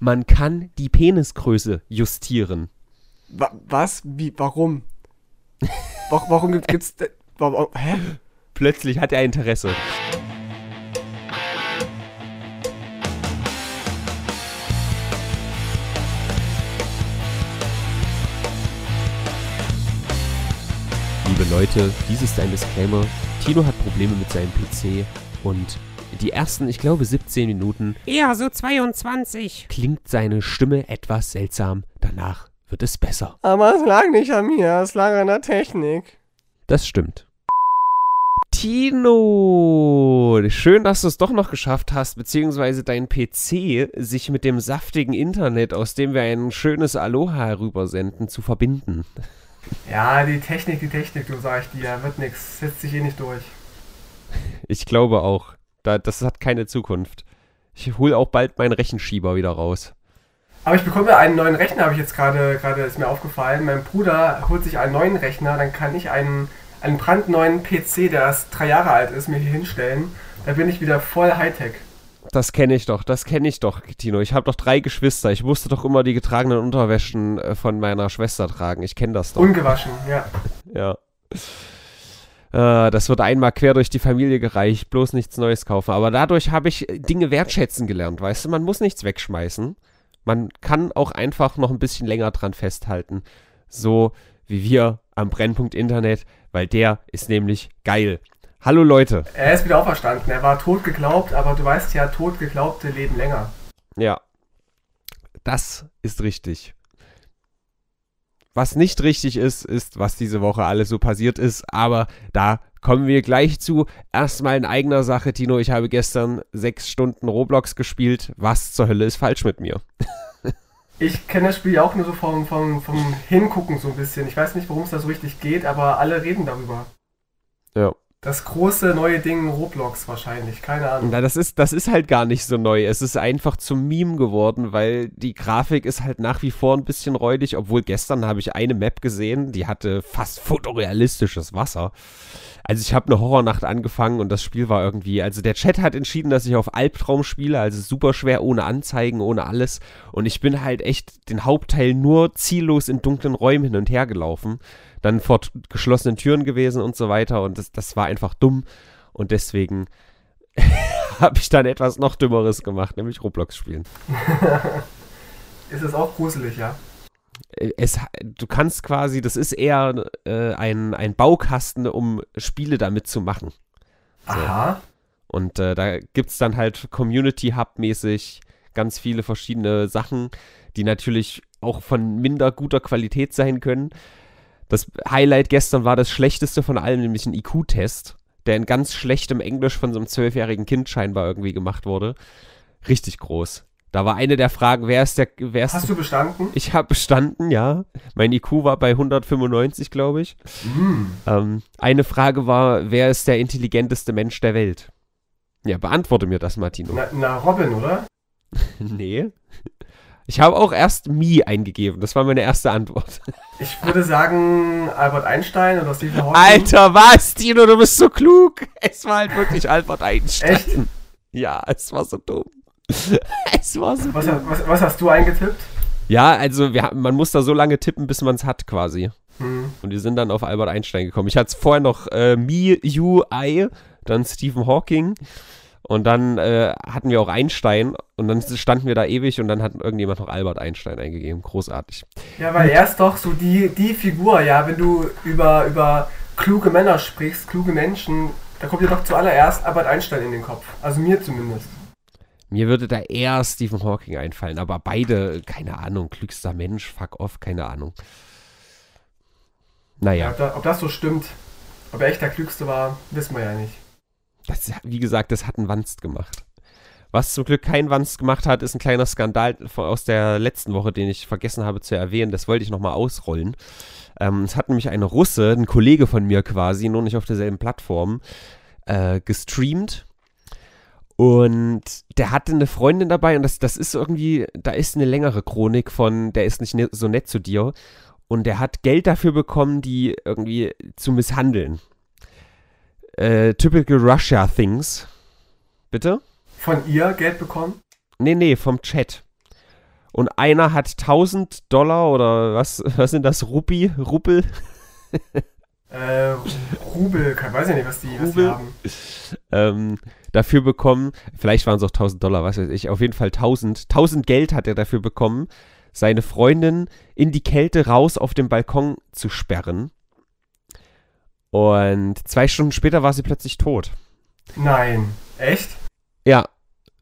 man kann die Penisgröße justieren. Wa was? Wie? Warum? Wa warum gibt, gibt's. hä? Plötzlich hat er Interesse. Liebe Leute, dies ist ein Disclaimer. Tino hat Probleme mit seinem PC und die ersten, ich glaube, 17 Minuten Ja, so 22. klingt seine Stimme etwas seltsam. Danach wird es besser. Aber es lag nicht an mir, es lag an der Technik. Das stimmt. Tino, schön, dass du es doch noch geschafft hast, beziehungsweise dein PC sich mit dem saftigen Internet, aus dem wir ein schönes Aloha herübersenden, zu verbinden. Ja, die Technik, die Technik, du sag ich dir, wird nix, setzt sich eh nicht durch. Ich glaube auch, da, das hat keine Zukunft. Ich hole auch bald meinen Rechenschieber wieder raus. Aber ich bekomme einen neuen Rechner, habe ich jetzt gerade, gerade ist mir aufgefallen. Mein Bruder holt sich einen neuen Rechner, dann kann ich einen, einen brandneuen PC, der erst drei Jahre alt ist, mir hier hinstellen. Da bin ich wieder voll Hightech. Das kenne ich doch, das kenne ich doch, Tino. Ich habe doch drei Geschwister. Ich musste doch immer die getragenen Unterwäschen äh, von meiner Schwester tragen. Ich kenne das doch. Ungewaschen, ja. Ja. Äh, das wird einmal quer durch die Familie gereicht, bloß nichts Neues kaufen. Aber dadurch habe ich Dinge wertschätzen gelernt, weißt du? Man muss nichts wegschmeißen. Man kann auch einfach noch ein bisschen länger dran festhalten. So wie wir am Brennpunkt Internet, weil der ist nämlich geil. Hallo Leute. Er ist wieder auferstanden. Er war tot geglaubt, aber du weißt ja, tot geglaubte leben länger. Ja. Das ist richtig. Was nicht richtig ist, ist, was diese Woche alles so passiert ist, aber da kommen wir gleich zu. Erstmal in eigener Sache, Tino, ich habe gestern sechs Stunden Roblox gespielt. Was zur Hölle ist falsch mit mir? Ich kenne das Spiel ja auch nur so vom, vom, vom Hingucken so ein bisschen. Ich weiß nicht, worum es da so richtig geht, aber alle reden darüber. Ja. Das große neue Ding Roblox wahrscheinlich, keine Ahnung. Na, das ist, das ist halt gar nicht so neu. Es ist einfach zum Meme geworden, weil die Grafik ist halt nach wie vor ein bisschen räudig, obwohl gestern habe ich eine Map gesehen, die hatte fast fotorealistisches Wasser. Also ich habe eine Horrornacht angefangen und das Spiel war irgendwie, also der Chat hat entschieden, dass ich auf Albtraum spiele, also super schwer, ohne Anzeigen, ohne alles. Und ich bin halt echt den Hauptteil nur ziellos in dunklen Räumen hin und her gelaufen. Dann vor geschlossenen Türen gewesen und so weiter. Und das, das war einfach dumm. Und deswegen habe ich dann etwas noch Dümmeres gemacht, nämlich Roblox spielen. Ist es auch gruselig, ja? Äh, Es, du kannst quasi, das ist eher äh, ein, ein Baukasten, um Spiele damit zu machen. Aha. Und äh, da gibt es dann halt Community Hub-mäßig ganz viele verschiedene Sachen, die natürlich auch von minder guter Qualität sein können. Das Highlight gestern war das schlechteste von allem, nämlich ein IQ-Test, der in ganz schlechtem Englisch von so einem zwölfjährigen Kind scheinbar irgendwie gemacht wurde. Richtig groß. Da war eine der Fragen, wer ist der, wer ist Hast du bestanden? ich habe bestanden, ja. Mein IQ war bei 195, glaube ich. Hm. Ähm, eine Frage war, wer ist der intelligenteste Mensch der Welt? Ja, beantworte mir das, Martino. Na, na, Robin, oder? Nee. Ich habe auch erst Mi eingegeben. Das war meine erste Antwort. Ich würde sagen Albert Einstein oder Stephen Hawking. Alter, was, Tino, du bist so klug. Es war halt wirklich Albert Einstein. Echt? Ja, es war so dumm. Es war so Was, dumm. was, was hast du eingetippt? Ja, also wir, man muss da so lange tippen, bis man es hat quasi. Hm. Und wir sind dann auf Albert Einstein gekommen. Ich hatte es vorher noch äh, You, I, dann Stephen Hawking. Und dann äh, hatten wir auch Einstein und dann standen wir da ewig und dann hat irgendjemand noch Albert Einstein eingegeben. Großartig. Ja, weil er ist doch so die, die Figur, ja, wenn du über, über kluge Männer sprichst, kluge Menschen, da kommt dir doch zuallererst Albert Einstein in den Kopf. Also mir zumindest. Mir würde da eher Stephen Hawking einfallen, aber beide, keine Ahnung, klügster Mensch, fuck off, keine Ahnung. Ja. Naja, ob, da, ob das so stimmt, ob er echt der Klügste war, wissen wir ja nicht. Das, wie gesagt, das hat ein Wanst gemacht. Was zum Glück kein Wanst gemacht hat, ist ein kleiner Skandal aus der letzten Woche, den ich vergessen habe zu erwähnen. Das wollte ich nochmal ausrollen. Ähm, es hat nämlich ein Russe, ein Kollege von mir quasi, nur nicht auf derselben Plattform, äh, gestreamt. Und der hatte eine Freundin dabei und das, das ist irgendwie, da ist eine längere Chronik von, der ist nicht ne so nett zu dir. Und der hat Geld dafür bekommen, die irgendwie zu misshandeln. Äh, typical Russia Things. Bitte? Von ihr Geld bekommen? Nee, nee, vom Chat. und einer hat 1000 Dollar oder was, was sind das? Rupi? Ruppel? Äh, Rubel, kann, weiß ich nicht, was die, was die haben. ähm, dafür bekommen, vielleicht waren es auch 1000 Dollar, was weiß ich, auf jeden Fall 1000, 1000 Geld hat er dafür bekommen, seine Freundin in die Kälte raus auf dem Balkon zu sperren. Und zwei Stunden später war sie plötzlich tot. Nein. Echt? Ja.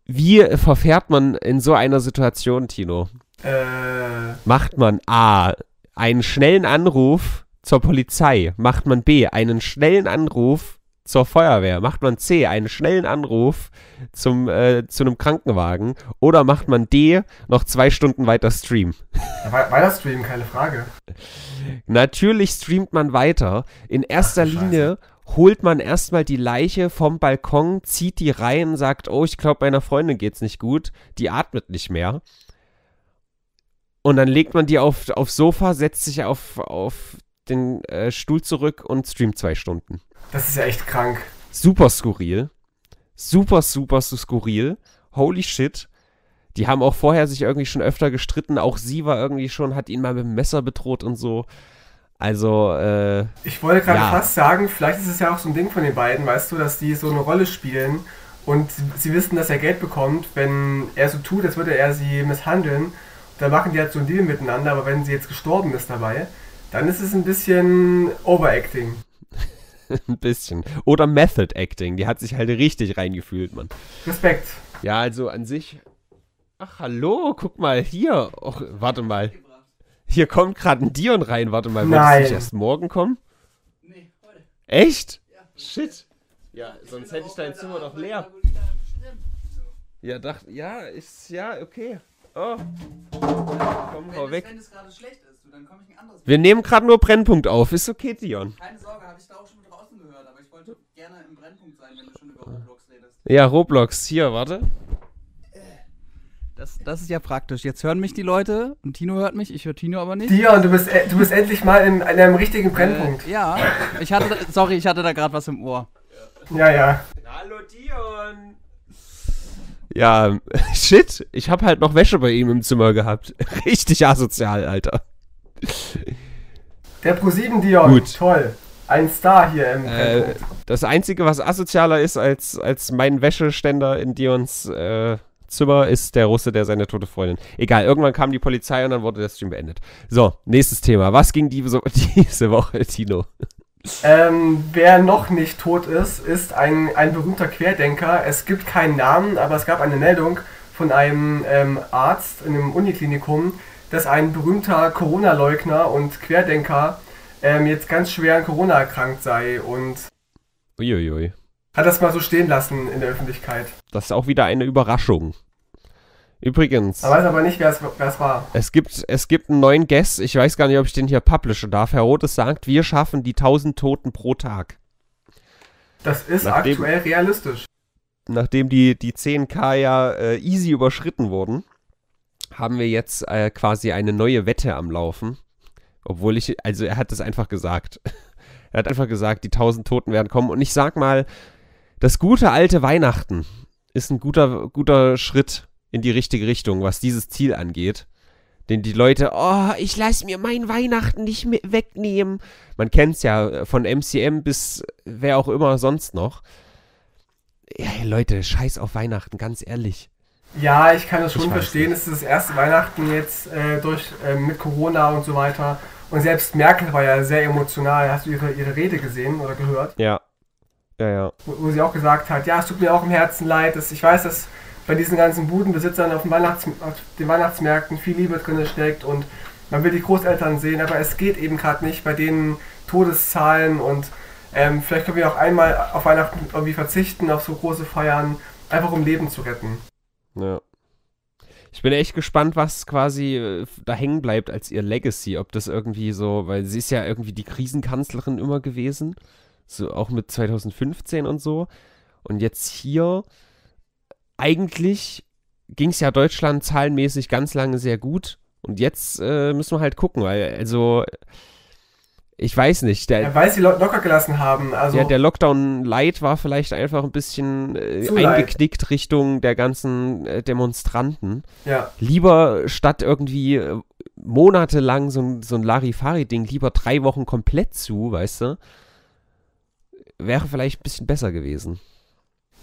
Wie verfährt man in so einer Situation, Tino? Äh, Macht man A. einen schnellen Anruf zur Polizei? Macht man B. einen schnellen Anruf zur Feuerwehr? Macht man C. einen schnellen Anruf zum, äh, zu einem Krankenwagen? Oder macht man D. noch zwei Stunden weiter streamen? ja, wei- weiter streamen, keine Frage. Natürlich streamt man weiter. In erster Ach Linie holt man erstmal die Leiche vom Balkon, zieht die rein, sagt, oh, ich glaube, meiner Freundin geht's nicht gut, die atmet nicht mehr. Und dann legt man die auf, aufs Sofa, setzt sich auf, auf den äh, Stuhl zurück und streamt zwei Stunden. Das ist ja echt krank. Super skurril. Super, super skurril. Holy shit. Die haben auch vorher sich irgendwie schon öfter gestritten. Auch sie war irgendwie schon, hat ihn mal mit dem Messer bedroht und so. Also, äh, Ich wollte gerade Ja. fast sagen, vielleicht ist es ja auch so ein Ding von den beiden, weißt du, dass die so eine Rolle spielen und sie- sie wissen, dass er Geld bekommt, wenn er so tut, als würde er sie misshandeln. Dann machen die halt so einen Deal miteinander, aber wenn sie jetzt gestorben ist dabei, dann ist es ein bisschen Overacting. ein bisschen. Oder Method Acting. Die hat sich halt richtig reingefühlt, Mann. Respekt. Ja, also an sich. Ach, hallo, guck mal hier. Och, warte mal. Hier kommt gerade ein Dion rein. Warte mal, wird es nicht erst morgen kommen? Nee, heute. Echt? Shit. Ja, sonst hätte ich dein Zimmer doch leer. Ja, dachte, ja, ist, ja, okay. Oh. Komm, hau Wenn, weg. es, wenn es gerade schlecht ist, du, dann komme ich ein anderes Wir nehmen gerade nur Brennpunkt auf. Ist okay, Dion. Keine Sorge, habe ich da auch schon draußen gehört, aber ich wollte gerne im Brennpunkt sein, wenn du schon über Roblox. Ja, Roblox. Hier, warte. Das, das ist ja praktisch. Jetzt hören mich die Leute und Tino hört mich, ich höre Tino aber nicht. Dion, du bist, e- du bist endlich mal in, in einem richtigen Brennpunkt. Äh, ja, ich hatte, sorry, ich hatte da gerade was im Ohr. Ja, ja. Hallo Dion. Ja, shit. Ich habe halt noch Wäsche bei ihm im Zimmer gehabt. Richtig asozial, Alter. Der Pro7 Dion, Gut. toll. Ein Star hier im Äh, das Einzige, was asozialer ist als, als mein Wäscheständer in Dions äh, Zimmer, ist der Russe, der seine tote Freundin. Egal, irgendwann kam die Polizei und dann wurde der Stream beendet. So, nächstes Thema. Was ging die, so, diese Woche, Tino? Ähm, wer noch nicht tot ist, ist ein, ein berühmter Querdenker. Es gibt keinen Namen, aber es gab eine Meldung von einem ähm, Arzt in einem Uniklinikum, dass ein berühmter Corona-Leugner und Querdenker ähm, jetzt ganz schwer an Corona erkrankt sei und Uiuiui. hat das mal so stehen lassen in der Öffentlichkeit. Das ist auch wieder eine Überraschung. Übrigens. Man weiß aber nicht, wer es war. Es gibt, es gibt einen neuen Guest. Ich weiß gar nicht, ob ich den hier publishen darf. Herr Rotes sagt, wir schaffen die 1000 Toten pro Tag. Das ist Nachdem- aktuell realistisch. Nachdem die, die 10k ja äh, easy überschritten wurden, haben wir jetzt äh, quasi eine neue Wette am Laufen. Obwohl ich, also er hat es einfach gesagt. er hat einfach gesagt, die 1000 Toten werden kommen. Und ich sag mal, das gute alte Weihnachten ist ein guter, guter Schritt in die richtige Richtung, was dieses Ziel angeht. Den die Leute, oh, ich lass mir mein Weihnachten nicht wegnehmen. Man kennt's ja äh, von MCM bis wer auch immer sonst noch. Ja, Leute, scheiß auf Weihnachten, ganz ehrlich. Ja, ich kann das schon verstehen. Es ist das erste Weihnachten jetzt äh, durch äh, mit Corona und so weiter. Und selbst Merkel war ja sehr emotional. Hast du ihre, ihre Rede gesehen oder gehört? Ja. Ja, ja. Wo, wo sie auch gesagt hat, ja, es tut mir auch im Herzen leid. Dass, ich weiß, dass bei diesen ganzen Budenbesitzern auf, dem Weihnachts auf den Weihnachtsmärkten viel Liebe drin steckt und man will die Großeltern sehen, aber es geht eben gerade nicht bei denen Todeszahlen und ähm, vielleicht können wir auch einmal auf Weihnachten irgendwie verzichten, auf so große Feiern, einfach um Leben zu retten. Ja. Ich bin echt gespannt, was quasi äh, da hängen bleibt als ihr Legacy. Ob das irgendwie so, weil sie ist ja irgendwie die Krisenkanzlerin immer gewesen. So auch mit 2015 und so. Und jetzt hier, eigentlich ging es ja Deutschland zahlenmäßig ganz lange sehr gut. Und jetzt äh, müssen wir halt gucken, weil, also, ich weiß nicht. Der, Ja, weil sie lo locker gelassen haben. Also, ja, der Lockdown Light war vielleicht einfach ein bisschen äh, Zu light. eingeknickt Richtung der ganzen äh, Demonstranten. ja. Lieber statt irgendwie äh, monatelang so ein, so ein Larifari-Ding, lieber drei Wochen komplett zu, weißt du? Wäre vielleicht ein bisschen besser gewesen.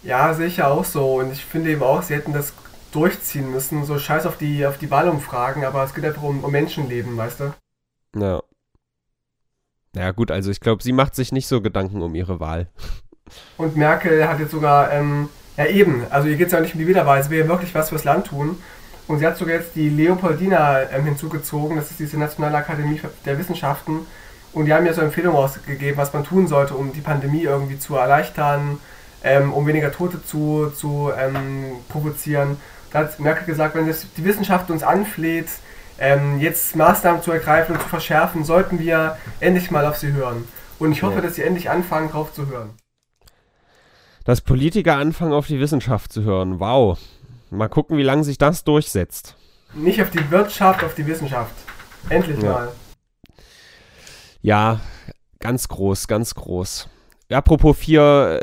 ja, sehe ich ja auch so. Und ich finde eben auch, sie hätten das durchziehen müssen. So scheiß auf die, auf die Wahlumfragen, aber es geht einfach um, um Menschenleben, weißt du? Ja. Ja, gut, also ich glaube, sie macht sich nicht so Gedanken um ihre Wahl. Und Merkel hat jetzt sogar, ähm, ja eben, also ihr geht es ja nicht um die Wiederwahl, sie will ja wirklich was fürs Land tun. Und sie hat sogar jetzt die Leopoldina ähm, hinzugezogen, das ist diese Nationale Akademie der Wissenschaften. Und die haben ja so Empfehlungen ausgegeben, was man tun sollte, um die Pandemie irgendwie zu erleichtern, ähm, um weniger Tote zu, zu ähm, provozieren. Da hat Merkel gesagt, wenn die Wissenschaft uns anfleht, ähm, jetzt Maßnahmen zu ergreifen und zu verschärfen, sollten wir endlich mal auf sie hören. Und ich hoffe, Ja. dass sie endlich anfangen, drauf zu hören. Dass Politiker anfangen, auf die Wissenschaft zu hören. Wow. Mal gucken, wie lange sich das durchsetzt. Nicht auf die Wirtschaft, auf die Wissenschaft. Endlich Ja. mal. Ja, ganz groß, ganz groß. Apropos vier,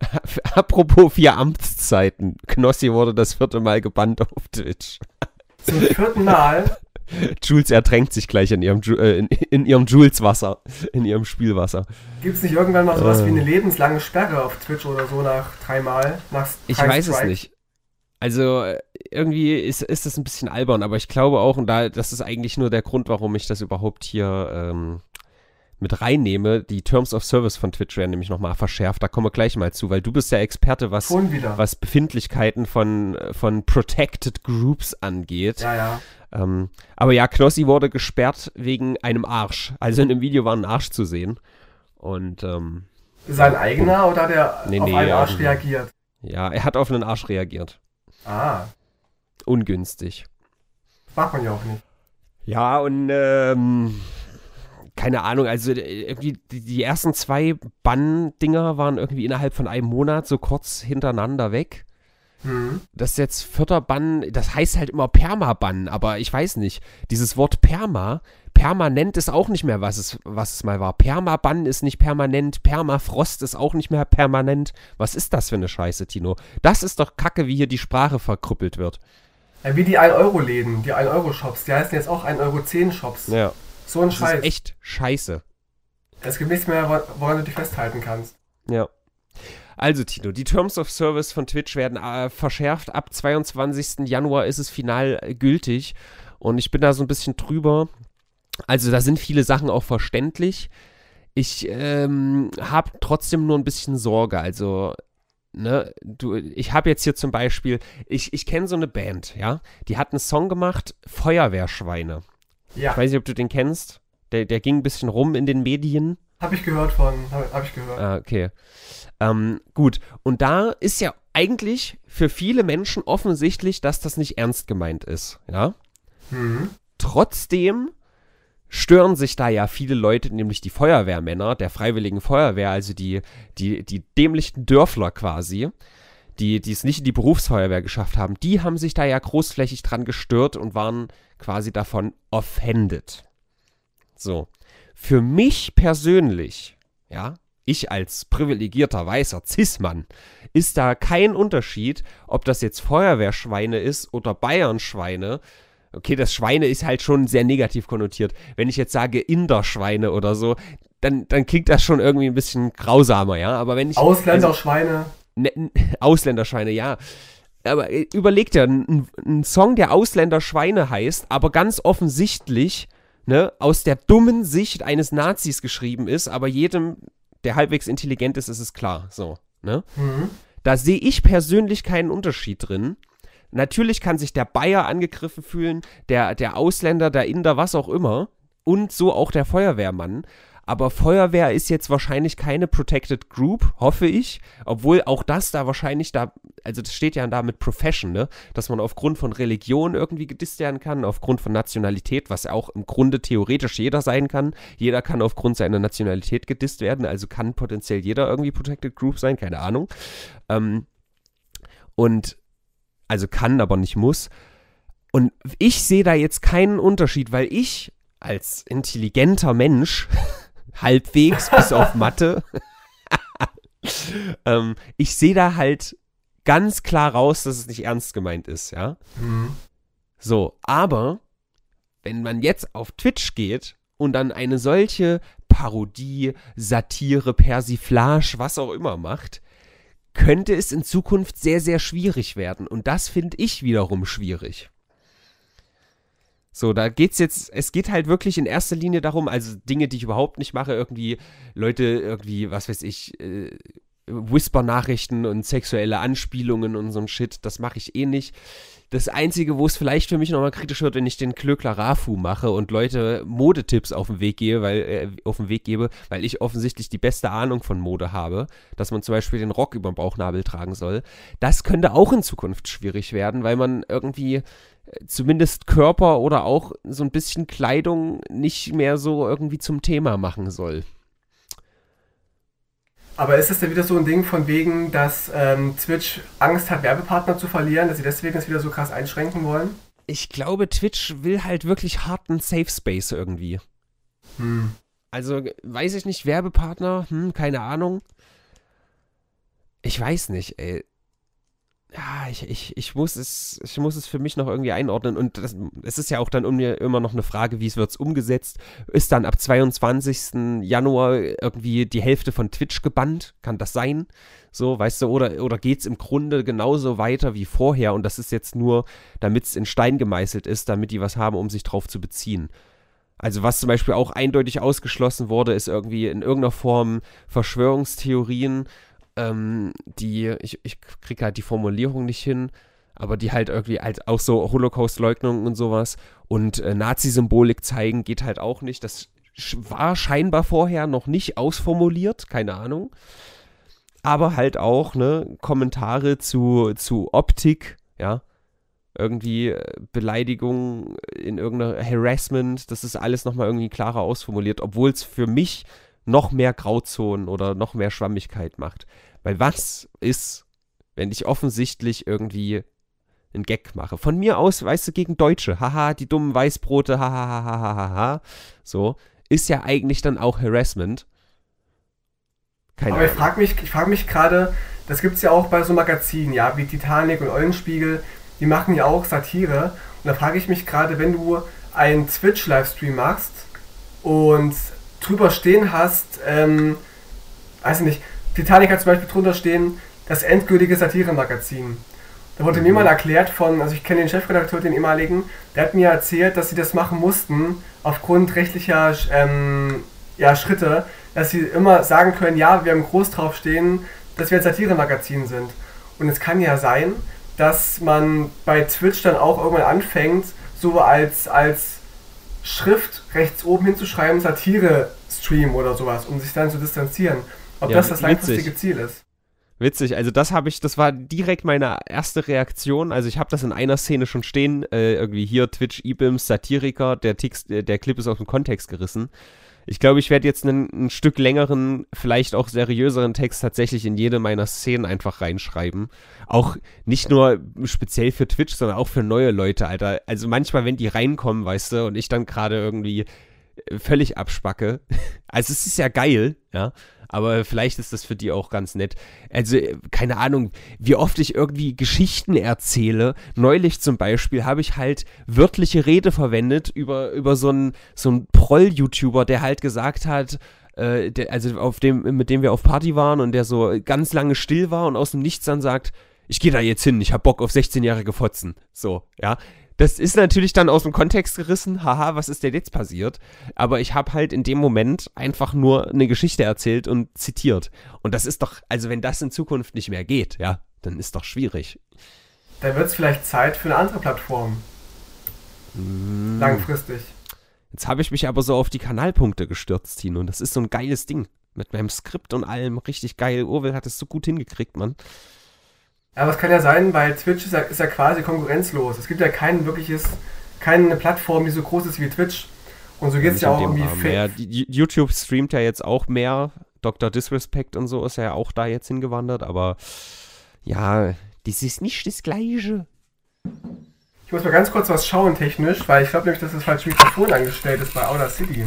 apropos vier Amtszeiten. Knossi wurde das vierte Mal gebannt auf Twitch. Zum vierten Mal. Jules ertränkt sich gleich in ihrem, Ju- äh, in, in ihrem Jules-Wasser, in ihrem Spielwasser. Gibt es nicht irgendwann mal sowas Äh. wie eine lebenslange Sperre auf Twitch oder so nach dreimal? Nach Ich weiß es Strikes? nicht. Also äh, irgendwie ist, ist das ein bisschen albern, aber ich glaube auch, und da, das ist eigentlich nur der Grund, warum ich das überhaupt hier ähm, mit reinnehme. Die Terms of Service von Twitch werden nämlich nochmal verschärft. Da kommen wir gleich mal zu, weil du bist ja Experte, was, was Befindlichkeiten von, von Protected Groups angeht. Ja, ja. Ähm, aber ja, Knossi wurde gesperrt wegen einem Arsch. Also in dem Video war ein Arsch zu sehen. Und ähm, Sein eigener oder hat er Nee, auf nee, einen Arsch nee. reagiert? ja, er hat auf einen Arsch reagiert. Ah, Ungünstig. macht man ja auch nicht. Ja, und ähm, keine Ahnung, also äh, irgendwie die, die ersten zwei Bann-Dinger waren irgendwie innerhalb von einem Monat so kurz hintereinander weg. Hm. Das ist jetzt vierter Bann, das heißt halt immer Permabann, aber ich weiß nicht. Dieses Wort Perma, permanent ist auch nicht mehr, was es, was es mal war. Permabann ist nicht permanent, Permafrost ist auch nicht mehr permanent. Was ist das für eine Scheiße, Tino? Das ist doch Kacke, wie hier die Sprache verkrüppelt wird. Ja, wie die 1-Euro-Läden, die 1-Euro-Shops, die heißen jetzt auch 1-Euro-10-Shops. Ja, So ein das Scheiß. ist echt scheiße. Es gibt nichts mehr, wo- woran du dich festhalten kannst. Ja. Also, Tino, die Terms of Service von Twitch werden äh, verschärft. Ab 22. Januar ist es final äh, gültig. Und ich bin da so ein bisschen drüber. Also, da sind viele Sachen auch verständlich. Ich ähm, habe trotzdem nur ein bisschen Sorge. Also, ne, du, ich habe jetzt hier zum Beispiel, ich, ich kenne so eine Band, ja, die hat einen Song gemacht, Feuerwehrschweine. Ja, Ich weiß nicht, ob du den kennst. Der, der ging ein bisschen rum in den Medien. Habe ich gehört von, habe hab ich gehört. Ah, okay. Ähm, gut. Und da ist ja eigentlich für viele Menschen offensichtlich, dass das nicht ernst gemeint ist. Ja. Hm. Trotzdem stören sich da ja viele Leute, nämlich die Feuerwehrmänner der Freiwilligen Feuerwehr, also die, die, die dämlichen Dörfler quasi, die, die es nicht in die Berufsfeuerwehr geschafft haben, die haben sich da ja großflächig dran gestört und waren quasi davon offended. So. Für mich persönlich, ja, ich als privilegierter weißer Cis-Mann, ist da kein Unterschied, ob das jetzt Feuerwehrschweine ist oder Bayernschweine. Okay, das Schweine ist halt schon sehr negativ konnotiert. Wenn ich jetzt sage Inderschweine oder so, dann, dann klingt das schon irgendwie ein bisschen grausamer, ja. Aber wenn ich. Ausländerschweine. Ne, Ausländerschweine, ja. Aber äh, überleg dir, ein, ein Song, der Ausländerschweine heißt, aber ganz offensichtlich ne, aus der dummen Sicht eines Nazis geschrieben ist, aber jedem, der halbwegs intelligent ist, ist es klar. So, ne? Hm. Da sehe ich persönlich keinen Unterschied drin. Natürlich kann sich der Bayer angegriffen fühlen, der, der Ausländer, der Inder, was auch immer. Und so auch der Feuerwehrmann. Aber Feuerwehr ist jetzt wahrscheinlich keine Protected Group, hoffe ich. Obwohl auch das da wahrscheinlich da, also das steht ja da mit Profession, ne? Dass man aufgrund von Religion irgendwie gedisst werden kann, aufgrund von Nationalität, was ja auch im Grunde theoretisch jeder sein kann. Jeder kann aufgrund seiner Nationalität gedisst werden, also kann potenziell jeder irgendwie Protected Group sein, keine Ahnung. Ähm, und also kann, aber nicht muss. Und ich sehe da jetzt keinen Unterschied, weil ich als intelligenter Mensch halbwegs, bis auf Mathe. ähm, ich sehe da halt ganz klar raus, dass es nicht ernst gemeint ist, ja. Mhm. So, aber wenn man jetzt auf Twitch geht und dann eine solche Parodie, Satire, Persiflage, was auch immer macht, könnte es in Zukunft sehr, sehr schwierig werden. Und das finde ich wiederum schwierig. So, da geht's jetzt, es geht halt wirklich in erster Linie darum, also Dinge, die ich überhaupt nicht mache, irgendwie Leute, irgendwie, was weiß ich, äh, Whisper-Nachrichten und sexuelle Anspielungen und so ein Shit, das mache ich eh nicht. Das Einzige, wo es vielleicht für mich nochmal kritisch wird, wenn ich den Klöckler Rafu mache und Leute Modetipps auf den Weg gebe, weil, äh, auf den Weg gebe, weil ich offensichtlich die beste Ahnung von Mode habe, dass man zum Beispiel den Rock über den Bauchnabel tragen soll. Das könnte auch in Zukunft schwierig werden, weil man irgendwie zumindest Körper oder auch so ein bisschen Kleidung nicht mehr so irgendwie zum Thema machen soll. Aber ist es denn wieder so ein Ding von wegen, dass ähm, Twitch Angst hat, Werbepartner zu verlieren, dass sie deswegen das wieder so krass einschränken wollen? Ich glaube, Twitch will halt wirklich harten Safe Space irgendwie. Hm. Also, weiß ich nicht, Werbepartner, hm, keine Ahnung. Ich weiß nicht, ey. Ja, ich, ich, ich, muss es, ich muss es für mich noch irgendwie einordnen. Und das, es ist ja auch dann immer noch eine Frage, wie es wird umgesetzt. Ist dann ab 22. Januar irgendwie die Hälfte von Twitch gebannt? Kann das sein? So, weißt du, oder, oder geht es im Grunde genauso weiter wie vorher? Und das ist jetzt nur, damit es in Stein gemeißelt ist, damit die was haben, um sich drauf zu beziehen. Also was zum Beispiel auch eindeutig ausgeschlossen wurde, ist irgendwie in irgendeiner Form Verschwörungstheorien, ähm, die, ich, ich kriege halt die Formulierung nicht hin, aber die halt irgendwie halt auch so Holocaust-Leugnung und sowas und äh, Nazi-Symbolik zeigen geht halt auch nicht. Das war scheinbar vorher noch nicht ausformuliert, keine Ahnung. Aber halt auch, ne, Kommentare zu, zu Optik, ja, irgendwie äh, Beleidigung in irgendeiner Harassment, das ist alles nochmal irgendwie klarer ausformuliert, obwohl es für mich noch mehr Grauzonen oder noch mehr Schwammigkeit macht. Weil was ist, wenn ich offensichtlich irgendwie einen Gag mache? Von mir aus, weißt du, gegen Deutsche, haha, die dummen Weißbrote, haha, haha, haha, so, ist ja eigentlich dann auch Harassment. Keine Aber ich frage mich, ich frage mich gerade, das gibt es ja auch bei so Magazinen, ja, wie Titanic und Eulenspiegel, die machen ja auch Satire. Und da frage ich mich gerade, wenn du einen Twitch-Livestream machst und drüber stehen hast, ähm, weiß ich nicht, Titanic hat zum Beispiel drunter stehen, das endgültige Satire-Magazin. Da wurde mhm. mir mal erklärt von, also ich kenne den Chefredakteur, den ehemaligen, der hat mir erzählt, dass sie das machen mussten, aufgrund rechtlicher ähm, ja, Schritte, dass sie immer sagen können, ja, wir haben groß drauf stehen, dass wir ein Satire-Magazin sind. Und es kann ja sein, dass man bei Twitch dann auch irgendwann anfängt, so als, als Schrift rechts oben hinzuschreiben, Satire-Stream oder sowas, um sich dann zu distanzieren. Ob ja, das das langfristige Ziel ist. Witzig, also das habe ich, das war direkt meine erste Reaktion. Also ich habe das in einer Szene schon stehen, äh, irgendwie hier Twitch, Ibims, Satiriker, der, Text, äh, der Clip ist aus dem Kontext gerissen. Ich glaube, ich werde jetzt einen, ein Stück längeren, vielleicht auch seriöseren Text tatsächlich in jede meiner Szenen einfach reinschreiben. Auch nicht nur speziell für Twitch, sondern auch für neue Leute, Alter. Also manchmal, wenn die reinkommen, weißt du, und ich dann gerade irgendwie völlig abspacke. Also es ist ja geil, ja aber vielleicht ist das für die auch ganz nett. Also, keine Ahnung, wie oft ich irgendwie Geschichten erzähle. Neulich zum Beispiel habe ich halt wörtliche Rede verwendet über, über so einen so einen Proll-YouTuber, der halt gesagt hat, äh, der, also auf dem, mit dem wir auf Party waren und der so ganz lange still war und aus dem Nichts dann sagt, ich gehe da jetzt hin, ich hab Bock auf 16-jährige Fotzen. So, ja. Das ist natürlich dann aus dem Kontext gerissen, haha, was ist denn jetzt passiert? Aber ich habe halt in dem Moment einfach nur eine Geschichte erzählt und zitiert. Und das ist doch, also wenn das in Zukunft nicht mehr geht, ja, dann ist doch schwierig. Dann wird es vielleicht Zeit für eine andere Plattform. Mm. Langfristig. Jetzt habe ich mich aber so auf die Kanalpunkte gestürzt, Tino. Und das ist so ein geiles Ding. Mit meinem Skript und allem. Richtig geil. Urwell hat es so gut hingekriegt, Mann. Aber es kann ja sein, weil Twitch ist ja, ist ja quasi konkurrenzlos. Es gibt ja kein wirkliches, keine Plattform, die so groß ist wie Twitch. Und so geht es ja auch irgendwie mehr. YouTube streamt ja jetzt auch mehr. Dr. Disrespect und so ist ja auch da jetzt hingewandert, aber ja, das ist nicht das Gleiche. Ich muss mal ganz kurz was schauen technisch, weil ich glaube nämlich, dass das falsche Mikrofon angestellt ist bei Audacity.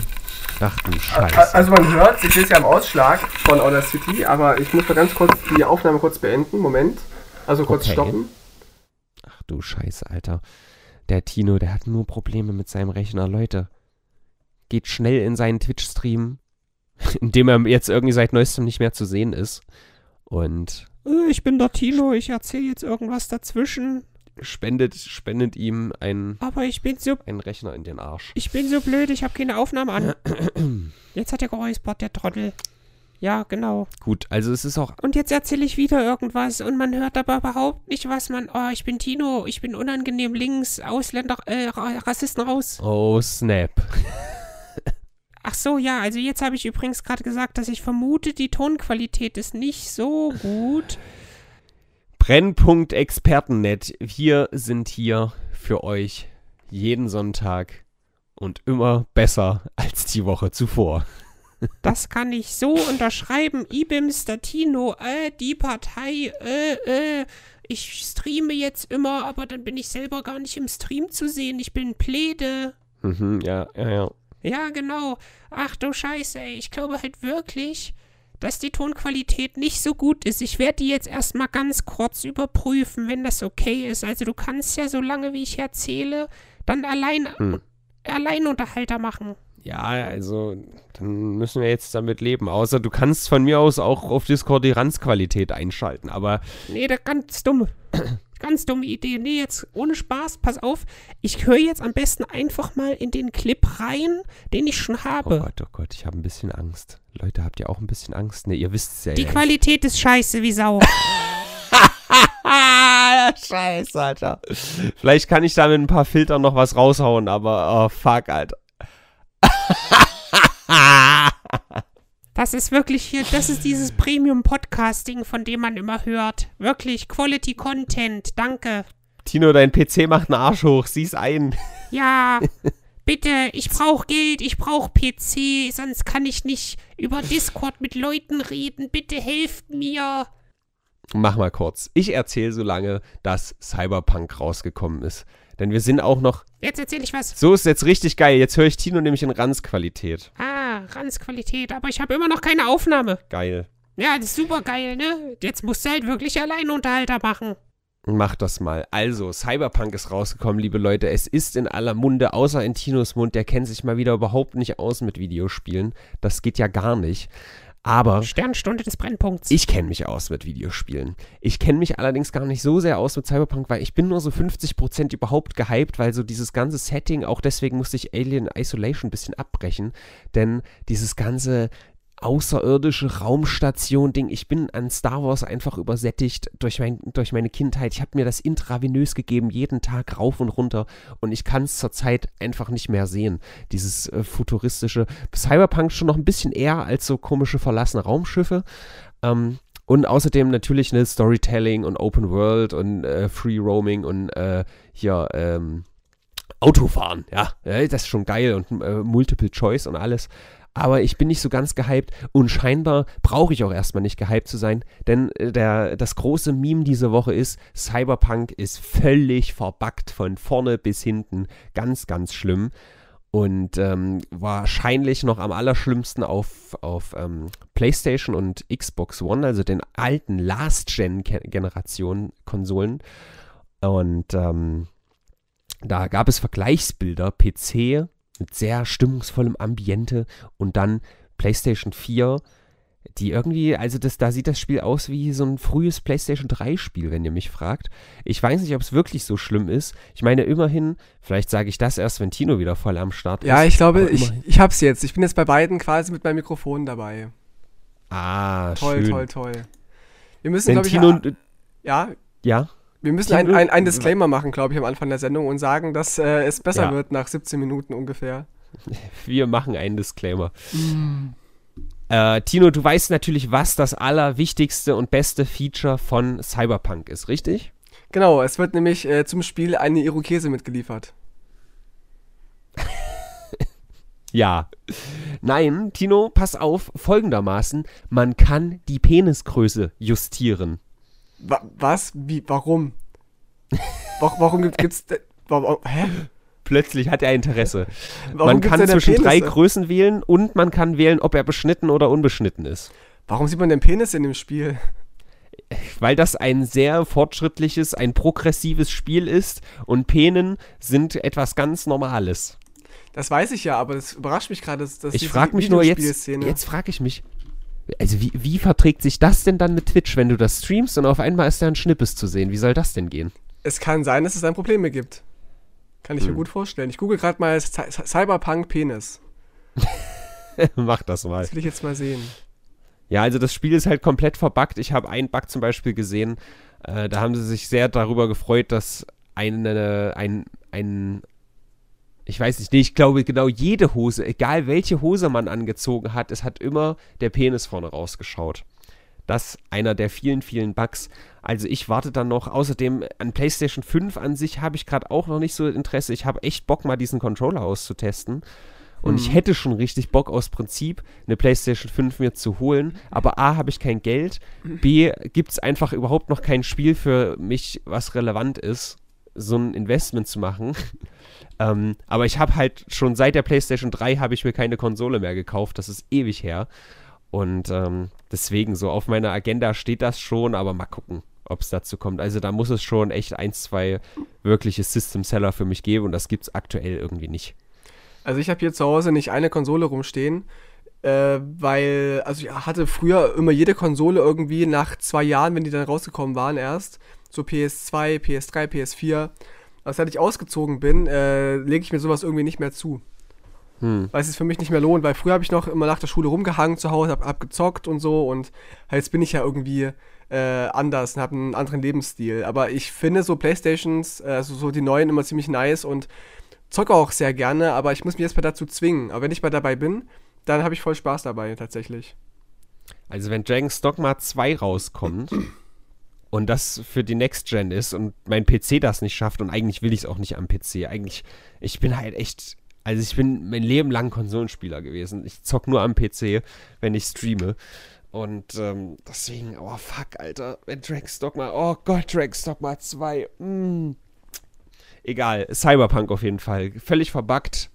Ach du Scheiße. Also man hört, ich sehe es ja am Ausschlag von Audacity, aber ich muss mal ganz kurz die Aufnahme kurz beenden. Moment. Also kurz Okay. stoppen. Ach du Scheiße, Alter. Der Tino, der hat nur Probleme mit seinem Rechner, Leute. Geht schnell in seinen Twitch-Stream, in dem er jetzt irgendwie seit neuestem nicht mehr zu sehen ist. Und Äh, Ich bin der Tino, ich erzähle jetzt irgendwas dazwischen. spendet, spendet ihm einen, Aber ich bin so, einen Rechner in den Arsch. ich bin so blöd, ich habe keine Aufnahme an. Jetzt hat er geräuspert, der Trottel. Ja, genau. Gut, also es ist auch. Und jetzt erzähle ich wieder irgendwas und man hört aber überhaupt nicht, was man. Oh, ich bin Tino, ich bin unangenehm links, Ausländer, äh, Ra- Rassisten raus. Oh, Snap. Ach so, ja, also jetzt habe ich übrigens gerade gesagt, dass ich vermute, die Tonqualität ist nicht so gut. Brennpunkt Expertennet. Wir sind hier für euch jeden Sonntag und immer besser als die Woche zuvor. Das kann ich so unterschreiben. Ibims, der Tino, äh, die Partei, äh, äh. Ich streame jetzt immer, aber dann bin ich selber gar nicht im Stream zu sehen. Ich bin Plede. Mhm, ja, ja, ja. Ja, genau. Ach du Scheiße, ey. Ich glaube halt wirklich, dass die Tonqualität nicht so gut ist. Ich werde die jetzt erstmal ganz kurz überprüfen, wenn das okay ist. Also du kannst ja so lange, wie ich erzähle, dann allein, Hm. Alleinunterhalter machen. Ja, also, dann müssen wir jetzt damit leben. Außer du kannst von mir aus auch auf Discord die Ranzqualität einschalten, aber Nee, das ganz dumm. Ganz dumme Idee. Nee, jetzt ohne Spaß, pass auf. Ich höre jetzt am besten einfach mal in den Clip rein, den ich schon oh habe. Gott, oh Gott, ich habe ein bisschen Angst. Leute, habt ihr auch ein bisschen Angst? Ne, ihr wisst es ja. Die ja. Qualität ist scheiße wie Sau. Scheiße, Alter. Vielleicht kann ich da mit ein paar Filtern noch was raushauen, aber oh fuck, Alter. Das ist wirklich hier, das ist dieses Premium-Podcasting, von dem man immer hört. Wirklich, Quality Content, danke. Tino, dein PC macht einen Arsch hoch, sieh's ein. Ja, bitte, ich brauche Geld, ich brauche PC, sonst kann ich nicht über Discord mit Leuten reden. Bitte helft mir. Mach mal kurz. Ich erzähle so lange, dass Cyberpunk rausgekommen ist. Denn wir sind auch noch. Jetzt erzähle ich was. So ist jetzt richtig geil. Jetzt höre ich Tino nämlich in Ranzqualität. Ah, Ranzqualität, aber ich habe immer noch keine Aufnahme. Geil. Ja, das ist super geil, ne? Jetzt musst du halt wirklich Alleinunterhalter machen. Mach das mal. Also, Cyberpunk ist rausgekommen, liebe Leute. Es ist in aller Munde, außer in Tinos Mund. Der kennt sich mal wieder überhaupt nicht aus mit Videospielen. Das geht ja gar nicht. Aber Sternstunde des Brennpunkts. ich kenne mich aus mit Videospielen. Ich kenne mich allerdings gar nicht so sehr aus mit Cyberpunk, weil ich bin nur so 50% überhaupt gehypt, weil so dieses ganze Setting, auch deswegen musste ich Alien Isolation ein bisschen abbrechen, denn dieses ganze außerirdische Raumstation-Ding, ich bin an Star Wars einfach übersättigt durch, mein, durch meine Kindheit. Ich habe mir das intravenös gegeben, jeden Tag rauf und runter und ich kann es zurzeit einfach nicht mehr sehen. Dieses äh, futuristische Cyberpunk schon noch ein bisschen eher als so komische verlassene Raumschiffe. Ähm, und außerdem natürlich eine Storytelling und Open World und äh, Free Roaming und äh, hier ähm, Autofahren. Ja, äh, das ist schon geil und äh, Multiple Choice und alles. Aber ich bin nicht so ganz gehypt und scheinbar brauche ich auch erstmal nicht gehypt zu sein, denn äh, der, das große Meme diese Woche ist, Cyberpunk ist völlig verbuggt von vorne bis hinten. Ganz, ganz schlimm. Und ähm, wahrscheinlich noch am allerschlimmsten auf, auf ähm, PlayStation und Xbox One, also den alten Last-Gen-Generation-Konsolen. Und ähm, da gab es Vergleichsbilder, PC mit sehr stimmungsvollem Ambiente und dann PlayStation 4, die irgendwie, also das, da sieht das Spiel aus wie so ein frühes PlayStation 3 Spiel, wenn ihr mich fragt. Ich weiß nicht, ob es wirklich so schlimm ist. Ich meine, immerhin, vielleicht sage ich das erst, wenn Tino wieder voll am Start ist. Ja, ich glaube, ich, ich hab's jetzt. Ich bin jetzt bei beiden quasi mit meinem Mikrofon dabei. Ah, Toll, schön. toll, toll. Wir müssen, glaube ich, Tino, ja, ja, wir müssen ein, ein, ein Disclaimer machen, glaube ich, am Anfang der Sendung und sagen, dass äh, es besser Ja. wird nach 17 Minuten ungefähr. wir machen einen Disclaimer. Äh, Tino, du weißt natürlich, was das allerwichtigste und beste Feature von Cyberpunk ist, richtig? Genau, es wird nämlich äh, zum Spiel eine Irokese mitgeliefert. Ja. Nein, Tino, pass auf, folgendermaßen, man kann die Penisgröße justieren. Wa was? Wie? Warum? Wa warum gibt, gibt's. Warum, hä? Plötzlich hat er Interesse. Warum man kann zwischen drei Penisse? Größen wählen und man kann wählen, ob er beschnitten oder unbeschnitten ist. Warum sieht man den Penis in dem Spiel? Weil das ein sehr fortschrittliches, ein progressives Spiel ist und Penen sind etwas ganz Normales. Das weiß ich ja, aber das überrascht mich gerade, dass, dass Ich frage mich nur jetzt, jetzt frage ich mich, also wie, wie verträgt sich das denn dann mit Twitch, wenn du das streamst und auf einmal ist da ein Schnippes zu sehen? Wie soll das denn gehen? Es kann sein, dass es dann Probleme gibt. Kann ich Hm. mir gut vorstellen. Ich google gerade mal Cy- Cyberpunk Penis. Mach das mal. Das will ich jetzt mal sehen. Ja, also das Spiel ist halt komplett verbuggt. Ich habe einen Bug zum Beispiel gesehen. Äh, da haben sie sich sehr darüber gefreut, dass eine, ein, ein, ich weiß nicht, nee, ich glaube genau jede Hose, egal welche Hose man angezogen hat, es hat immer der Penis vorne rausgeschaut. Das einer der vielen, vielen Bugs. Also ich warte dann noch. Außerdem an PlayStation 5 an sich habe ich gerade auch noch nicht so Interesse. Ich habe echt Bock, mal diesen Controller auszutesten. Und ich hätte schon richtig Bock aus Prinzip, eine PlayStation 5 mir zu holen. Aber A, habe ich kein Geld. B, gibt es einfach überhaupt noch kein Spiel für mich, was relevant ist, so ein Investment zu machen. ähm, aber ich habe halt schon seit der PlayStation 3 habe ich mir keine Konsole mehr gekauft. Das ist ewig her. Und ähm, deswegen, so auf meiner Agenda steht das schon, aber mal gucken, ob es dazu kommt. Also da muss es schon echt ein, zwei wirkliche System-Seller für mich geben und das gibt es aktuell irgendwie nicht. Also ich habe hier zu Hause nicht eine Konsole rumstehen, äh, weil, also ich hatte früher immer jede Konsole irgendwie nach zwei Jahren, wenn die dann rausgekommen waren erst, so PS2, PS3, PS4. Aber seit ich ausgezogen bin, äh, lege ich mir sowas irgendwie nicht mehr zu. Hm. Weil es sich für mich nicht mehr lohnt, weil früher habe ich noch immer nach der Schule rumgehangen zu Hause, hab, hab gezockt und so und jetzt bin ich ja irgendwie äh, anders und habe einen anderen Lebensstil. Aber ich finde so Playstations, also so die neuen immer ziemlich nice und zocke auch sehr gerne, aber ich muss mich jetzt mal dazu zwingen. Aber wenn ich mal dabei bin, dann habe ich voll Spaß dabei tatsächlich. Also wenn Dragon's Dogma 2 rauskommt und das für die Next Gen ist und mein PC das nicht schafft und eigentlich will ich es auch nicht am PC. Eigentlich, ich bin halt echt, also ich bin mein Leben lang Konsolenspieler gewesen. Ich zock nur am PC, wenn ich streame. Und ähm, deswegen, oh fuck, Alter, wenn Dragon's Dogma, oh Gott, Dragon's Dogma 2, mm. Egal, Cyberpunk auf jeden Fall. Völlig verbuggt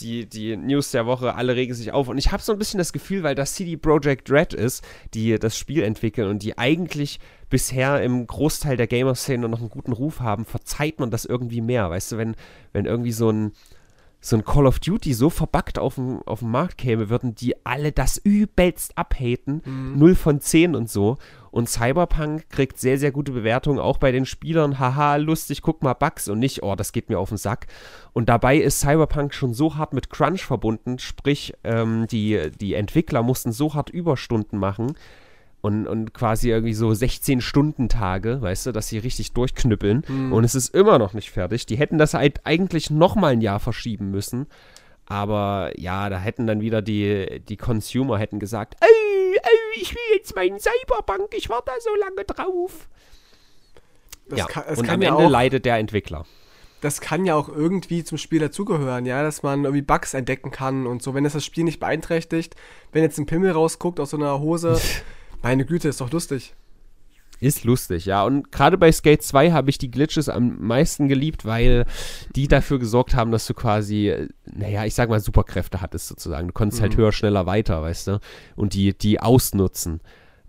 die, die News der Woche, alle regen sich auf. Und ich habe so ein bisschen das Gefühl, weil das CD Projekt Red ist, die das Spiel entwickeln und die eigentlich bisher im Großteil der Gamer-Szene noch einen guten Ruf haben, verzeiht man das irgendwie mehr. Weißt du, wenn, wenn irgendwie so ein, so ein Call of Duty so verbuggt auf den, auf den Markt käme, würden die alle das übelst abhaten. 0 von 10 und so. Und Cyberpunk kriegt sehr, sehr gute Bewertungen, auch bei den Spielern. Haha, lustig, guck mal Bugs und nicht, oh, das geht mir auf den Sack. Und dabei ist Cyberpunk schon so hart mit Crunch verbunden, sprich, ähm, die, die Entwickler mussten so hart Überstunden machen und, und quasi irgendwie so 16-Stunden-Tage, weißt du, dass sie richtig durchknüppeln. Und es ist immer noch nicht fertig. Die hätten das halt eigentlich nochmal ein Jahr verschieben müssen. Aber ja, da hätten dann wieder die, die Consumer hätten gesagt, ey, ey, ich will jetzt meinen Cyberpunk, ich warte da so lange drauf. Das ja, kann, das und am ja Ende auch, leidet der Entwickler. das kann ja auch irgendwie zum Spiel dazugehören, ja, dass man irgendwie Bugs entdecken kann und so, wenn es das Spiel nicht beeinträchtigt, wenn jetzt ein Pimmel rausguckt aus so einer Hose, meine Güte, ist doch lustig. Ist lustig, ja. Und gerade bei Skate 2 habe ich die Glitches am meisten geliebt, weil die dafür gesorgt haben, dass du quasi, äh, naja, ich sag mal, Superkräfte hattest sozusagen. Du konntest halt höher, schneller, weiter, weißt du? Und die, die ausnutzen.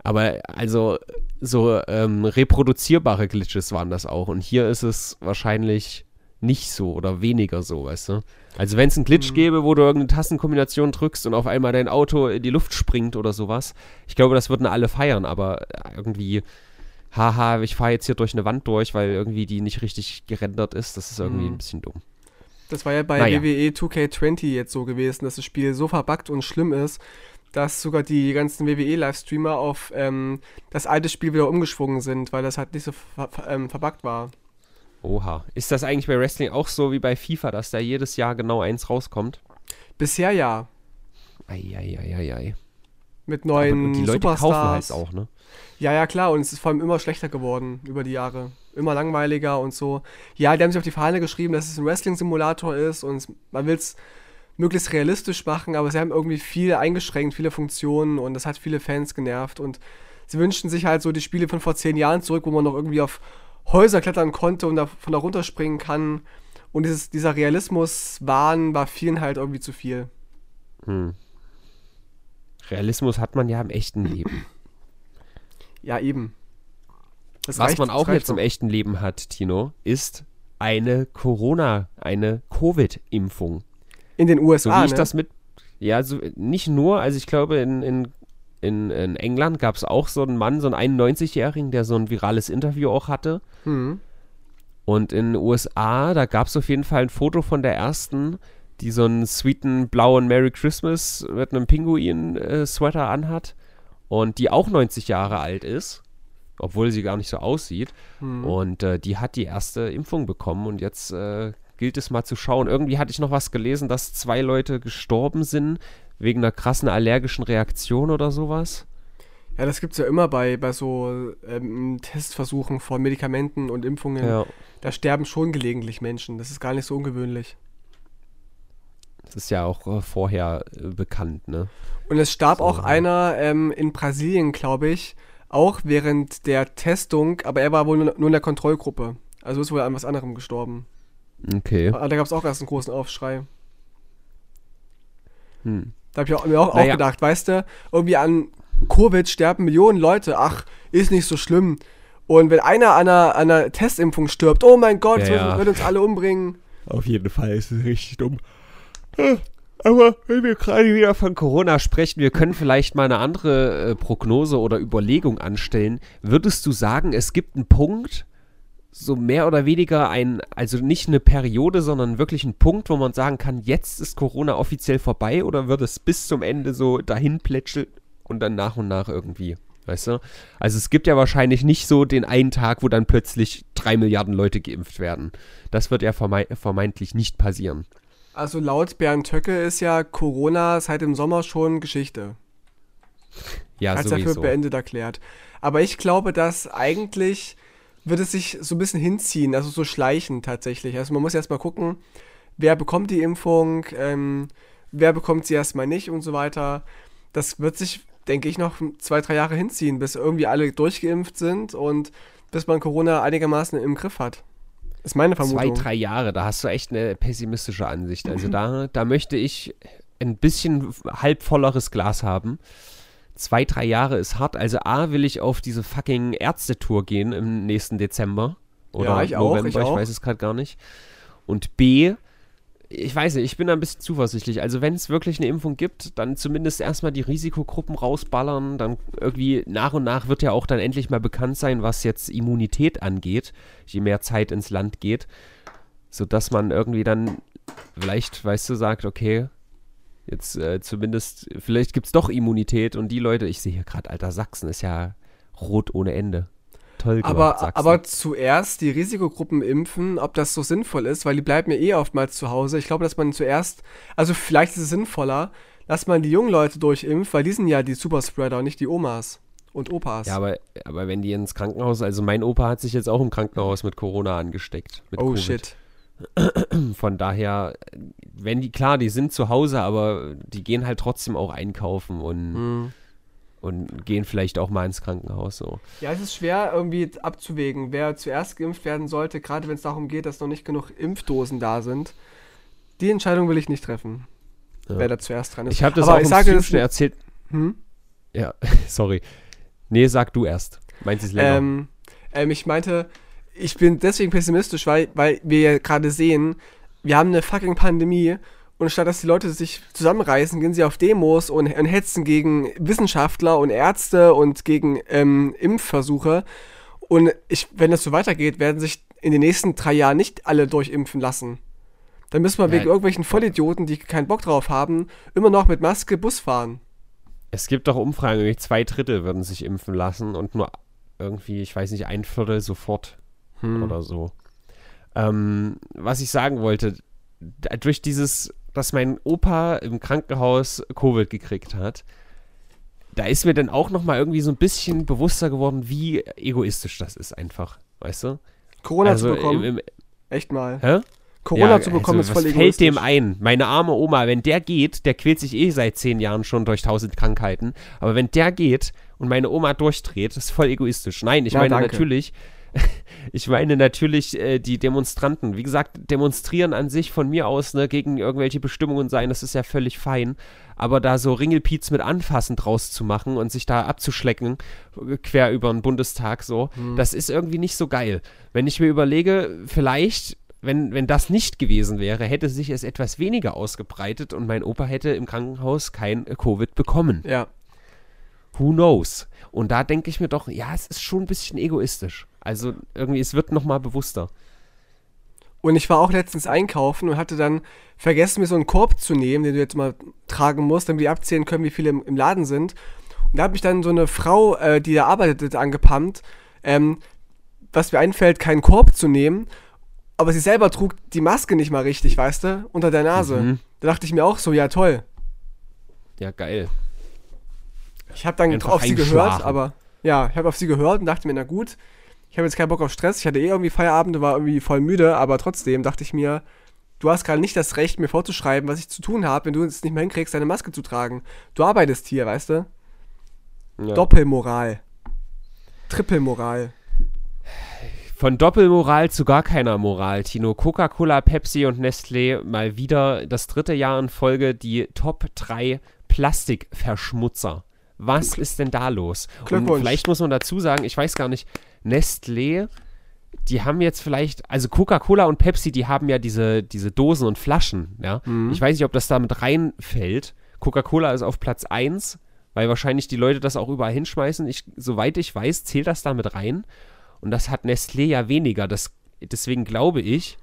Aber also so ähm, reproduzierbare Glitches waren das auch. Und hier ist es wahrscheinlich nicht so oder weniger so, weißt du? Also wenn es einen Glitch gäbe, wo du irgendeine Tassenkombination drückst und auf einmal dein Auto in die Luft springt oder sowas, ich glaube, das würden alle feiern, aber irgendwie, haha, ich fahre jetzt hier durch eine Wand durch, weil irgendwie die nicht richtig gerendert ist, das ist irgendwie Mhm. ein bisschen dumm. Das war ja bei Naja. WWE 2K20 jetzt so gewesen, dass das Spiel so verbuggt und schlimm ist, dass sogar die ganzen WWE-Livestreamer auf ähm, das alte Spiel wieder umgeschwungen sind, weil das halt nicht so ver ver ähm, verbuggt war. Oha. Ist das eigentlich bei Wrestling auch so wie bei FIFA, dass da jedes Jahr genau eins rauskommt? Bisher ja, Eieieiei. mit Aber neuen und die Leute Superstars. kaufen halt auch, ne? Ja, ja, klar, und es ist vor allem immer schlechter geworden über die Jahre. Immer langweiliger und so. Ja, die haben sich auf die Fahne geschrieben, dass es ein Wrestling-Simulator ist und man will es möglichst realistisch machen, aber sie haben irgendwie viel eingeschränkt, viele Funktionen und das hat viele Fans genervt und sie wünschen sich halt so die Spiele von vor zehn Jahren zurück, wo man noch irgendwie auf Häuser klettern konnte und da, von da runterspringen kann. Und dieses, dieser Realismus-Wahn war vielen halt irgendwie zu viel. Hm. Realismus hat man ja im echten Leben. Ja, eben. Das Was reicht- man auch jetzt im echten Leben hat, Tino, ist eine Corona, eine Covid-Impfung. In den So USA, wie ich ne? das mit. Ja, so, nicht nur, also ich glaube, in, in, in, in England gab es auch so einen Mann, so einen 91-Jährigen, der so ein virales Interview auch hatte. Hm. Und in den USA, da gab es auf jeden Fall ein Foto von der ersten, die so einen sweeten blauen Merry Christmas mit einem Pinguin-Sweater anhat. Und die auch 90 Jahre alt ist, obwohl sie gar nicht so aussieht. Hm. Und äh, die hat die erste Impfung bekommen und jetzt äh, gilt es mal zu schauen. Irgendwie hatte ich noch was gelesen, dass zwei Leute gestorben sind wegen einer krassen allergischen Reaktion oder sowas. Ja, das gibt's ja immer bei, bei so ähm, Testversuchen von Medikamenten und Impfungen. Ja. Da sterben schon gelegentlich Menschen. Das ist gar nicht so ungewöhnlich. Das ist ja auch äh, vorher äh, bekannt, ne? Und es starb So. auch einer ähm, in Brasilien, glaube ich, auch während der Testung, aber er war wohl nur in der Kontrollgruppe. Also ist wohl an was anderem gestorben. Okay. Aber da gab es auch erst einen großen Aufschrei. Hm. Da habe ich auch, mir auch, auch Naja. gedacht, weißt du, irgendwie an Covid sterben Millionen Leute. Ach, ist nicht so schlimm. Und wenn einer an einer, an einer Testimpfung stirbt, oh mein Gott, Ja, wird, ja. wird uns alle umbringen. Auf jeden Fall ist es richtig dumm. Aber wenn wir gerade wieder von Corona sprechen, wir können vielleicht mal eine andere äh, Prognose oder Überlegung anstellen. Würdest du sagen, es gibt einen Punkt, so mehr oder weniger ein, also nicht eine Periode, sondern wirklich einen Punkt, wo man sagen kann, jetzt ist Corona offiziell vorbei oder wird es bis zum Ende so dahin plätscheln und dann nach und nach irgendwie? Weißt du? Also es gibt ja wahrscheinlich nicht so den einen Tag, wo dann plötzlich drei Milliarden Leute geimpft werden. Das wird ja vermei vermeintlich nicht passieren. Also laut Bernd Töcke ist ja Corona seit dem Sommer schon Geschichte. Ja, als dafür sowieso. beendet erklärt. Aber ich glaube, dass eigentlich wird es sich so ein bisschen hinziehen, also so schleichen tatsächlich. Also man muss erstmal gucken, wer bekommt die Impfung, ähm, wer bekommt sie erstmal nicht und so weiter. Das wird sich, denke ich, noch zwei, drei Jahre hinziehen, bis irgendwie alle durchgeimpft sind und bis man Corona einigermaßen im Griff hat. Ist meine Zwei, Vermutung. drei Jahre, da hast du echt eine pessimistische Ansicht. Also da, da möchte ich ein bisschen halb volleres Glas haben. Zwei, drei Jahre ist hart. Also A, will ich auf diese fucking Ärztetour gehen im nächsten Dezember. Oder Ja, ich auch, November, ich ich, auch. weiß es gerade gar nicht. Und B, ich weiß nicht, ich bin da ein bisschen zuversichtlich. Also wenn es wirklich eine Impfung gibt, dann zumindest erstmal die Risikogruppen rausballern. Dann irgendwie nach und nach wird ja auch dann endlich mal bekannt sein, was jetzt Immunität angeht, je mehr Zeit ins Land geht. Sodass man irgendwie dann vielleicht, weißt du, sagt, okay, jetzt äh, zumindest, vielleicht gibt es doch Immunität und die Leute, ich sehe hier gerade, alter Sachsen ist ja rot ohne Ende. Toll gemacht, Aber, Sachsen. aber zuerst die Risikogruppen impfen, ob das so sinnvoll ist, weil die bleiben ja eh oftmals zu Hause. Ich glaube, dass man zuerst, also vielleicht ist es sinnvoller, dass man die jungen Leute durchimpft, weil die sind ja die Superspreader, nicht die Omas und Opas. Ja, aber, aber wenn die ins Krankenhaus, also mein Opa hat sich jetzt auch im Krankenhaus mit Corona angesteckt. Mit oh Covid. shit. Von daher, wenn die, klar, die sind zu Hause, aber die gehen halt trotzdem auch einkaufen und, Hm. und gehen vielleicht auch mal ins Krankenhaus so. Ja, es ist schwer irgendwie abzuwägen, wer zuerst geimpft werden sollte, gerade wenn es darum geht, dass noch nicht genug Impfdosen da sind. Die Entscheidung will ich nicht treffen, Ja. wer da zuerst dran ist. Ich habe das Aber auch ich im sage, das- schon erzählt. Hm? Ja, sorry. Nee, sag du erst. Meins ist länger. Ähm, ähm, ich meinte, ich bin deswegen pessimistisch, weil, weil wir ja gerade sehen, wir haben eine fucking Pandemie und statt dass die Leute sich zusammenreißen, gehen sie auf Demos und, und hetzen gegen Wissenschaftler und Ärzte und gegen ähm, Impfversuche. Und ich, wenn das so weitergeht, werden sich in den nächsten drei Jahren nicht alle durchimpfen lassen. Dann müssen wir Ja. wegen irgendwelchen Vollidioten, die keinen Bock drauf haben, immer noch mit Maske Bus fahren. Es gibt doch Umfragen, irgendwie zwei Drittel würden sich impfen lassen und nur irgendwie, ich weiß nicht, ein Viertel sofort Hm. oder so. Ähm, was ich sagen wollte, durch dieses, dass mein Opa im Krankenhaus Covid gekriegt hat, da ist mir dann auch nochmal irgendwie so ein bisschen bewusster geworden, wie egoistisch das ist einfach, weißt du? Corona also zu bekommen, im, im, echt mal. hä? Corona Ja, zu bekommen also, ist voll was egoistisch. fällt dem ein? Meine arme Oma, wenn der geht, der quält sich eh seit zehn Jahren schon durch tausend Krankheiten. Aber wenn der geht und meine Oma durchdreht, ist voll egoistisch. Nein, ich Ja, meine danke. natürlich, ich meine natürlich äh, die Demonstranten. Wie gesagt, demonstrieren an sich von mir aus ne, gegen irgendwelche Bestimmungen sein, das ist ja völlig fein. Aber da so Ringelpiez mit anfassen draus zu machen und sich da abzuschlecken, äh, quer über den Bundestag so, das ist irgendwie nicht so geil. Wenn ich mir überlege, vielleicht wenn, wenn das nicht gewesen wäre, hätte sich es etwas weniger ausgebreitet und mein Opa hätte im Krankenhaus kein äh, Covid bekommen. Ja. Who knows? Und da denke ich mir doch, ja, es ist schon ein bisschen egoistisch. Also irgendwie, es wird nochmal bewusster. Und ich war auch letztens einkaufen und hatte dann vergessen, mir so einen Korb zu nehmen, den du jetzt mal tragen musst, damit die abzählen können, wie viele im, im Laden sind. Und da hat mich dann so eine Frau, äh, die da arbeitet, angepumpt, ähm, was mir einfällt, keinen Korb zu nehmen. Aber sie selber trug die Maske nicht mal richtig, weißt du, unter der Nase. Mhm. Da dachte ich mir auch so, ja toll. Ja, geil. Ich habe dann Einfach auf sie gehört, aber ja, ich habe auf sie gehört und dachte mir, na gut, ich habe jetzt keinen Bock auf Stress. Ich hatte eh irgendwie Feierabend und war irgendwie voll müde, aber trotzdem dachte ich mir, du hast gerade nicht das Recht, mir vorzuschreiben, was ich zu tun habe, wenn du es nicht mehr hinkriegst, deine Maske zu tragen. Du arbeitest hier, weißt du? Ja. Doppelmoral. Trippelmoral. Von Doppelmoral zu gar keiner Moral, Tino. Coca-Cola, Pepsi und Nestlé mal wieder das dritte Jahr in Folge die Top 3 Plastikverschmutzer. Was ist denn da los? Und vielleicht muss man dazu sagen, ich weiß gar nicht, Nestlé, die haben jetzt vielleicht, also Coca-Cola und Pepsi, die haben ja diese, diese Dosen und Flaschen, ja. Ich weiß nicht, ob das damit reinfällt. Coca-Cola ist auf Platz 1, weil wahrscheinlich die Leute das auch überall hinschmeißen. Ich, soweit ich weiß, zählt das damit rein. Und das hat Nestlé ja weniger. Das, deswegen glaube ich,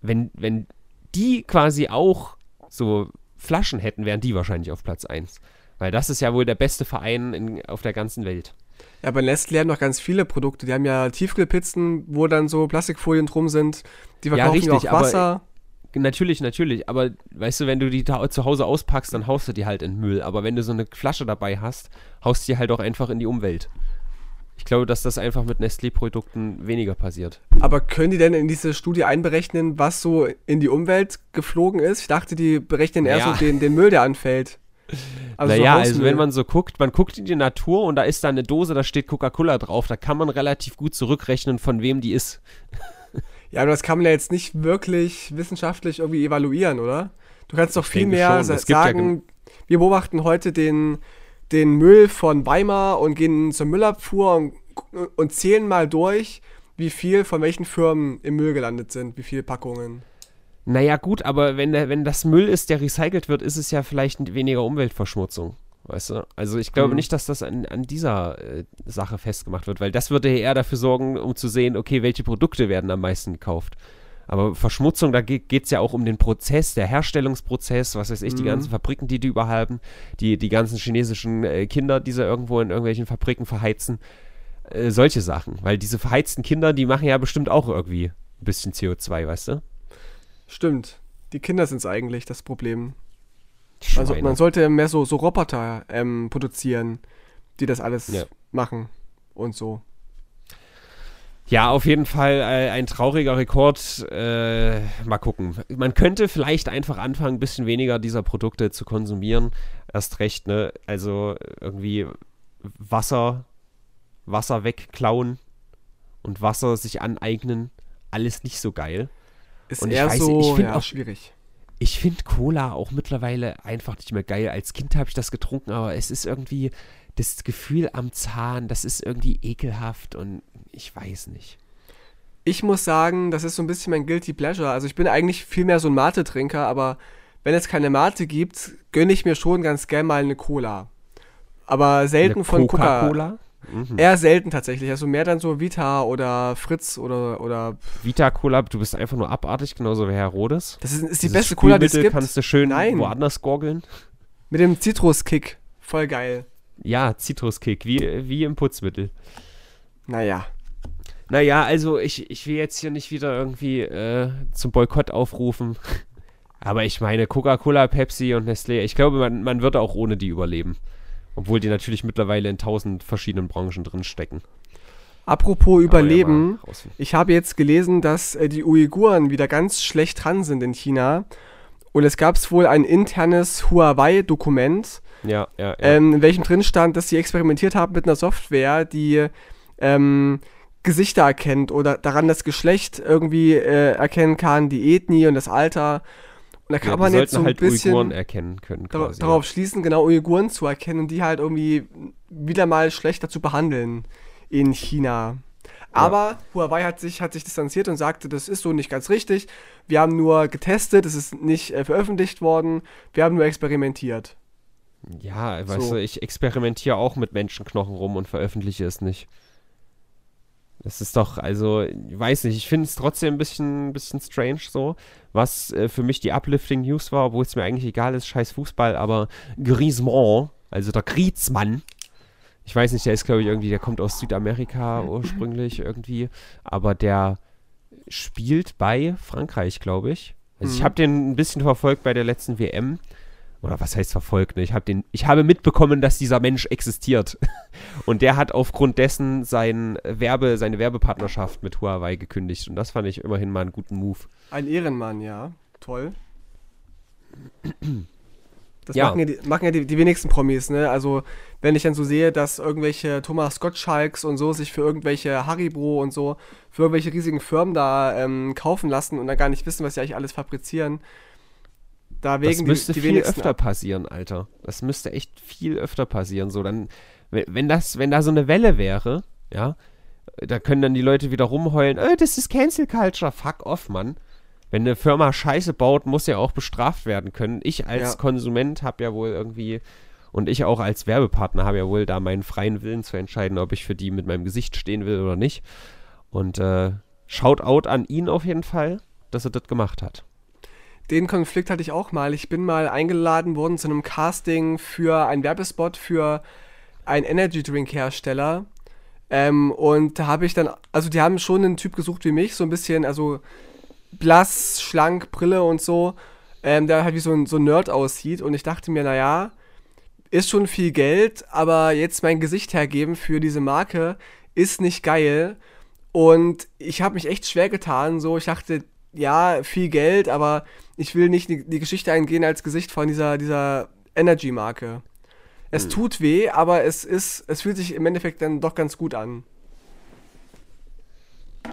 wenn, wenn die quasi auch so Flaschen hätten, wären die wahrscheinlich auf Platz 1. Weil das ist ja wohl der beste Verein in, auf der ganzen Welt. Ja, aber Nestlé haben noch ganz viele Produkte. Die haben ja Tiefkühlpizzen, wo dann so Plastikfolien drum sind. Die verkaufen ja, richtig, auch aber- Wasser. Natürlich, natürlich, aber weißt du, wenn du die da zu Hause auspackst, dann haust du die halt in den Müll. Aber wenn du so eine Flasche dabei hast, haust du die halt auch einfach in die Umwelt. Ich glaube, dass das einfach mit Nestlé-Produkten weniger passiert. Aber können die denn in diese Studie einberechnen, was so in die Umwelt geflogen ist? Ich dachte, die berechnen eher Ja. so den, den Müll, der anfällt. Also so naja, also Hausmüll. wenn man so guckt, man guckt in die Natur und da ist da eine Dose, da steht Coca-Cola drauf, da kann man relativ gut zurückrechnen, von wem die ist. Ja, aber das kann man ja jetzt nicht wirklich wissenschaftlich irgendwie evaluieren, oder? Du kannst doch viel mehr sa gibt ja sagen, wir beobachten heute den, den Müll von Weimar und gehen zur Müllabfuhr und, und zählen mal durch, wie viel von welchen Firmen im Müll gelandet sind, wie viele Packungen. Naja, gut, aber wenn, der, wenn das Müll ist, der recycelt wird, ist es ja vielleicht weniger Umweltverschmutzung. Weißt du? Also ich glaube Mhm. nicht, dass das an, an dieser äh, Sache festgemacht wird, weil das würde eher dafür sorgen, um zu sehen, okay, welche Produkte werden am meisten gekauft. Aber Verschmutzung, da geht es ja auch um den Prozess, der Herstellungsprozess, was weiß ich, die Mhm. ganzen Fabriken, die die überall haben, die, die ganzen chinesischen äh, Kinder, die sie irgendwo in irgendwelchen Fabriken verheizen, äh, solche Sachen. Weil diese verheizten Kinder, die machen ja bestimmt auch irgendwie ein bisschen CO2, weißt du? Stimmt. Die Kinder sind es eigentlich das Problem. Also Schweine. man sollte mehr so, so Roboter ähm, produzieren, die das alles Ja. machen und so. Ja, auf jeden Fall äh, ein trauriger Rekord. Äh, mal gucken. Man könnte vielleicht einfach anfangen, ein bisschen weniger dieser Produkte zu konsumieren. Erst recht, ne? Also irgendwie Wasser, Wasser wegklauen und Wasser sich aneignen. Alles nicht so geil. Ist Und ich eher weiß, so ich find ja, auch- schwierig. Ich finde Cola auch mittlerweile einfach nicht mehr geil. Als Kind habe ich das getrunken, aber es ist irgendwie das Gefühl am Zahn, das ist irgendwie ekelhaft und ich weiß nicht. Ich muss sagen, das ist so ein bisschen mein Guilty Pleasure. Also ich bin eigentlich viel mehr so ein Mate-Trinker, aber wenn es keine Mate gibt, gönne ich mir schon ganz gern mal eine Cola. Aber selten Eine von Coca. Coca-Cola? Mhm. Eher selten tatsächlich. Also mehr dann so Vita oder Fritz oder oder Vita Cola, du bist einfach nur abartig, genauso wie Herr Rodes. das ist, ist die Dieses beste Cola, die es gibt. kannst du schön Nein. woanders gorgeln. Mit dem Zitruskick. Voll geil. Ja, Zitruskick, wie, wie im Putzmittel. Naja. Naja, also ich, ich will jetzt hier nicht wieder irgendwie äh, zum Boykott aufrufen. Aber ich meine, Coca-Cola, Pepsi und Nestlé, ich glaube, man, man würde auch ohne die überleben. Obwohl die natürlich mittlerweile in tausend verschiedenen Branchen drin stecken. Apropos Überleben. Ja. Ich habe jetzt gelesen, dass äh, die Uiguren wieder ganz schlecht dran sind in China. Und es gab wohl ein internes Huawei-Dokument, ja, ja. ähm, in welchem drin stand, dass sie experimentiert haben mit einer Software, die ähm, Gesichter erkennt oder daran das Geschlecht irgendwie äh, erkennen kann, die Ethnie und das Alter. Und da kann Ja, man jetzt so ein halt bisschen Uiguren erkennen können quasi. darauf schließen, genau Uiguren zu erkennen und die halt irgendwie wieder mal schlechter zu behandeln in China. Aber Huawei hat sich, hat sich distanziert und sagte, das ist so nicht ganz richtig. Wir haben nur getestet, es ist nicht äh, veröffentlicht worden, wir haben nur experimentiert. Ja, weißt So. du, ich experimentiere auch mit Menschenknochen rum und veröffentliche es nicht. Das ist doch, also, ich weiß nicht, ich finde es trotzdem ein bisschen, bisschen strange so, was äh, für mich die Uplifting News war, obwohl es mir eigentlich egal ist, scheiß Fußball, aber Griezmann, also der Griezmann, ich weiß nicht, der ist glaube ich irgendwie, der kommt aus Südamerika ursprünglich irgendwie, aber der spielt bei Frankreich, glaube ich. Also ich Mhm. habe den ein bisschen verfolgt bei der letzten WM oder was heißt verfolgt, ne? Ich habe den, ich habe mitbekommen, dass dieser Mensch existiert. Und der hat aufgrund dessen sein Werbe, seine Werbepartnerschaft mit Huawei gekündigt. Und das fand ich immerhin mal einen guten Move. Ein Ehrenmann, ja. Toll. Das Ja. machen ja, die, machen ja die, die wenigsten Promis, ne? Also, wenn ich dann so sehe, dass irgendwelche Thomas Gottschalks und so sich für irgendwelche Haribo und so, für irgendwelche riesigen Firmen da ähm, kaufen lassen und dann gar nicht wissen, was sie eigentlich alles fabrizieren, da Das wägen müsste die, die viel öfter ab. passieren, Alter. Das müsste echt viel öfter passieren. So, dann, wenn, das, wenn da so eine Welle wäre, ja, da können dann die Leute wieder rumheulen, äh, das ist Cancel Culture, fuck off, Mann. Wenn eine Firma Scheiße baut, muss ja auch bestraft werden können. Ich als Ja. Konsument habe ja wohl irgendwie und ich auch als Werbepartner habe ja wohl da meinen freien Willen zu entscheiden, ob ich für die mit meinem Gesicht stehen will oder nicht. Und äh, Shoutout an ihn auf jeden Fall, dass er das gemacht hat. Den Konflikt hatte ich auch mal. Ich bin mal eingeladen worden zu einem Casting für einen Werbespot für einen Energy Drink Hersteller. Ähm, und da habe ich dann, also die haben schon einen Typ gesucht wie mich, so ein bisschen, also blass, schlank, Brille und so, ähm, der halt wie so ein, so ein Nerd aussieht. Und ich dachte mir, naja, ist schon viel Geld, aber jetzt mein Gesicht hergeben für diese Marke ist nicht geil. Und ich habe mich echt schwer getan. So, ich dachte, ja, viel Geld, aber ich will nicht die, die Geschichte eingehen als Gesicht von dieser, dieser Energy-Marke. Es Hm. tut weh, aber es ist, es fühlt sich im Endeffekt dann doch ganz gut an.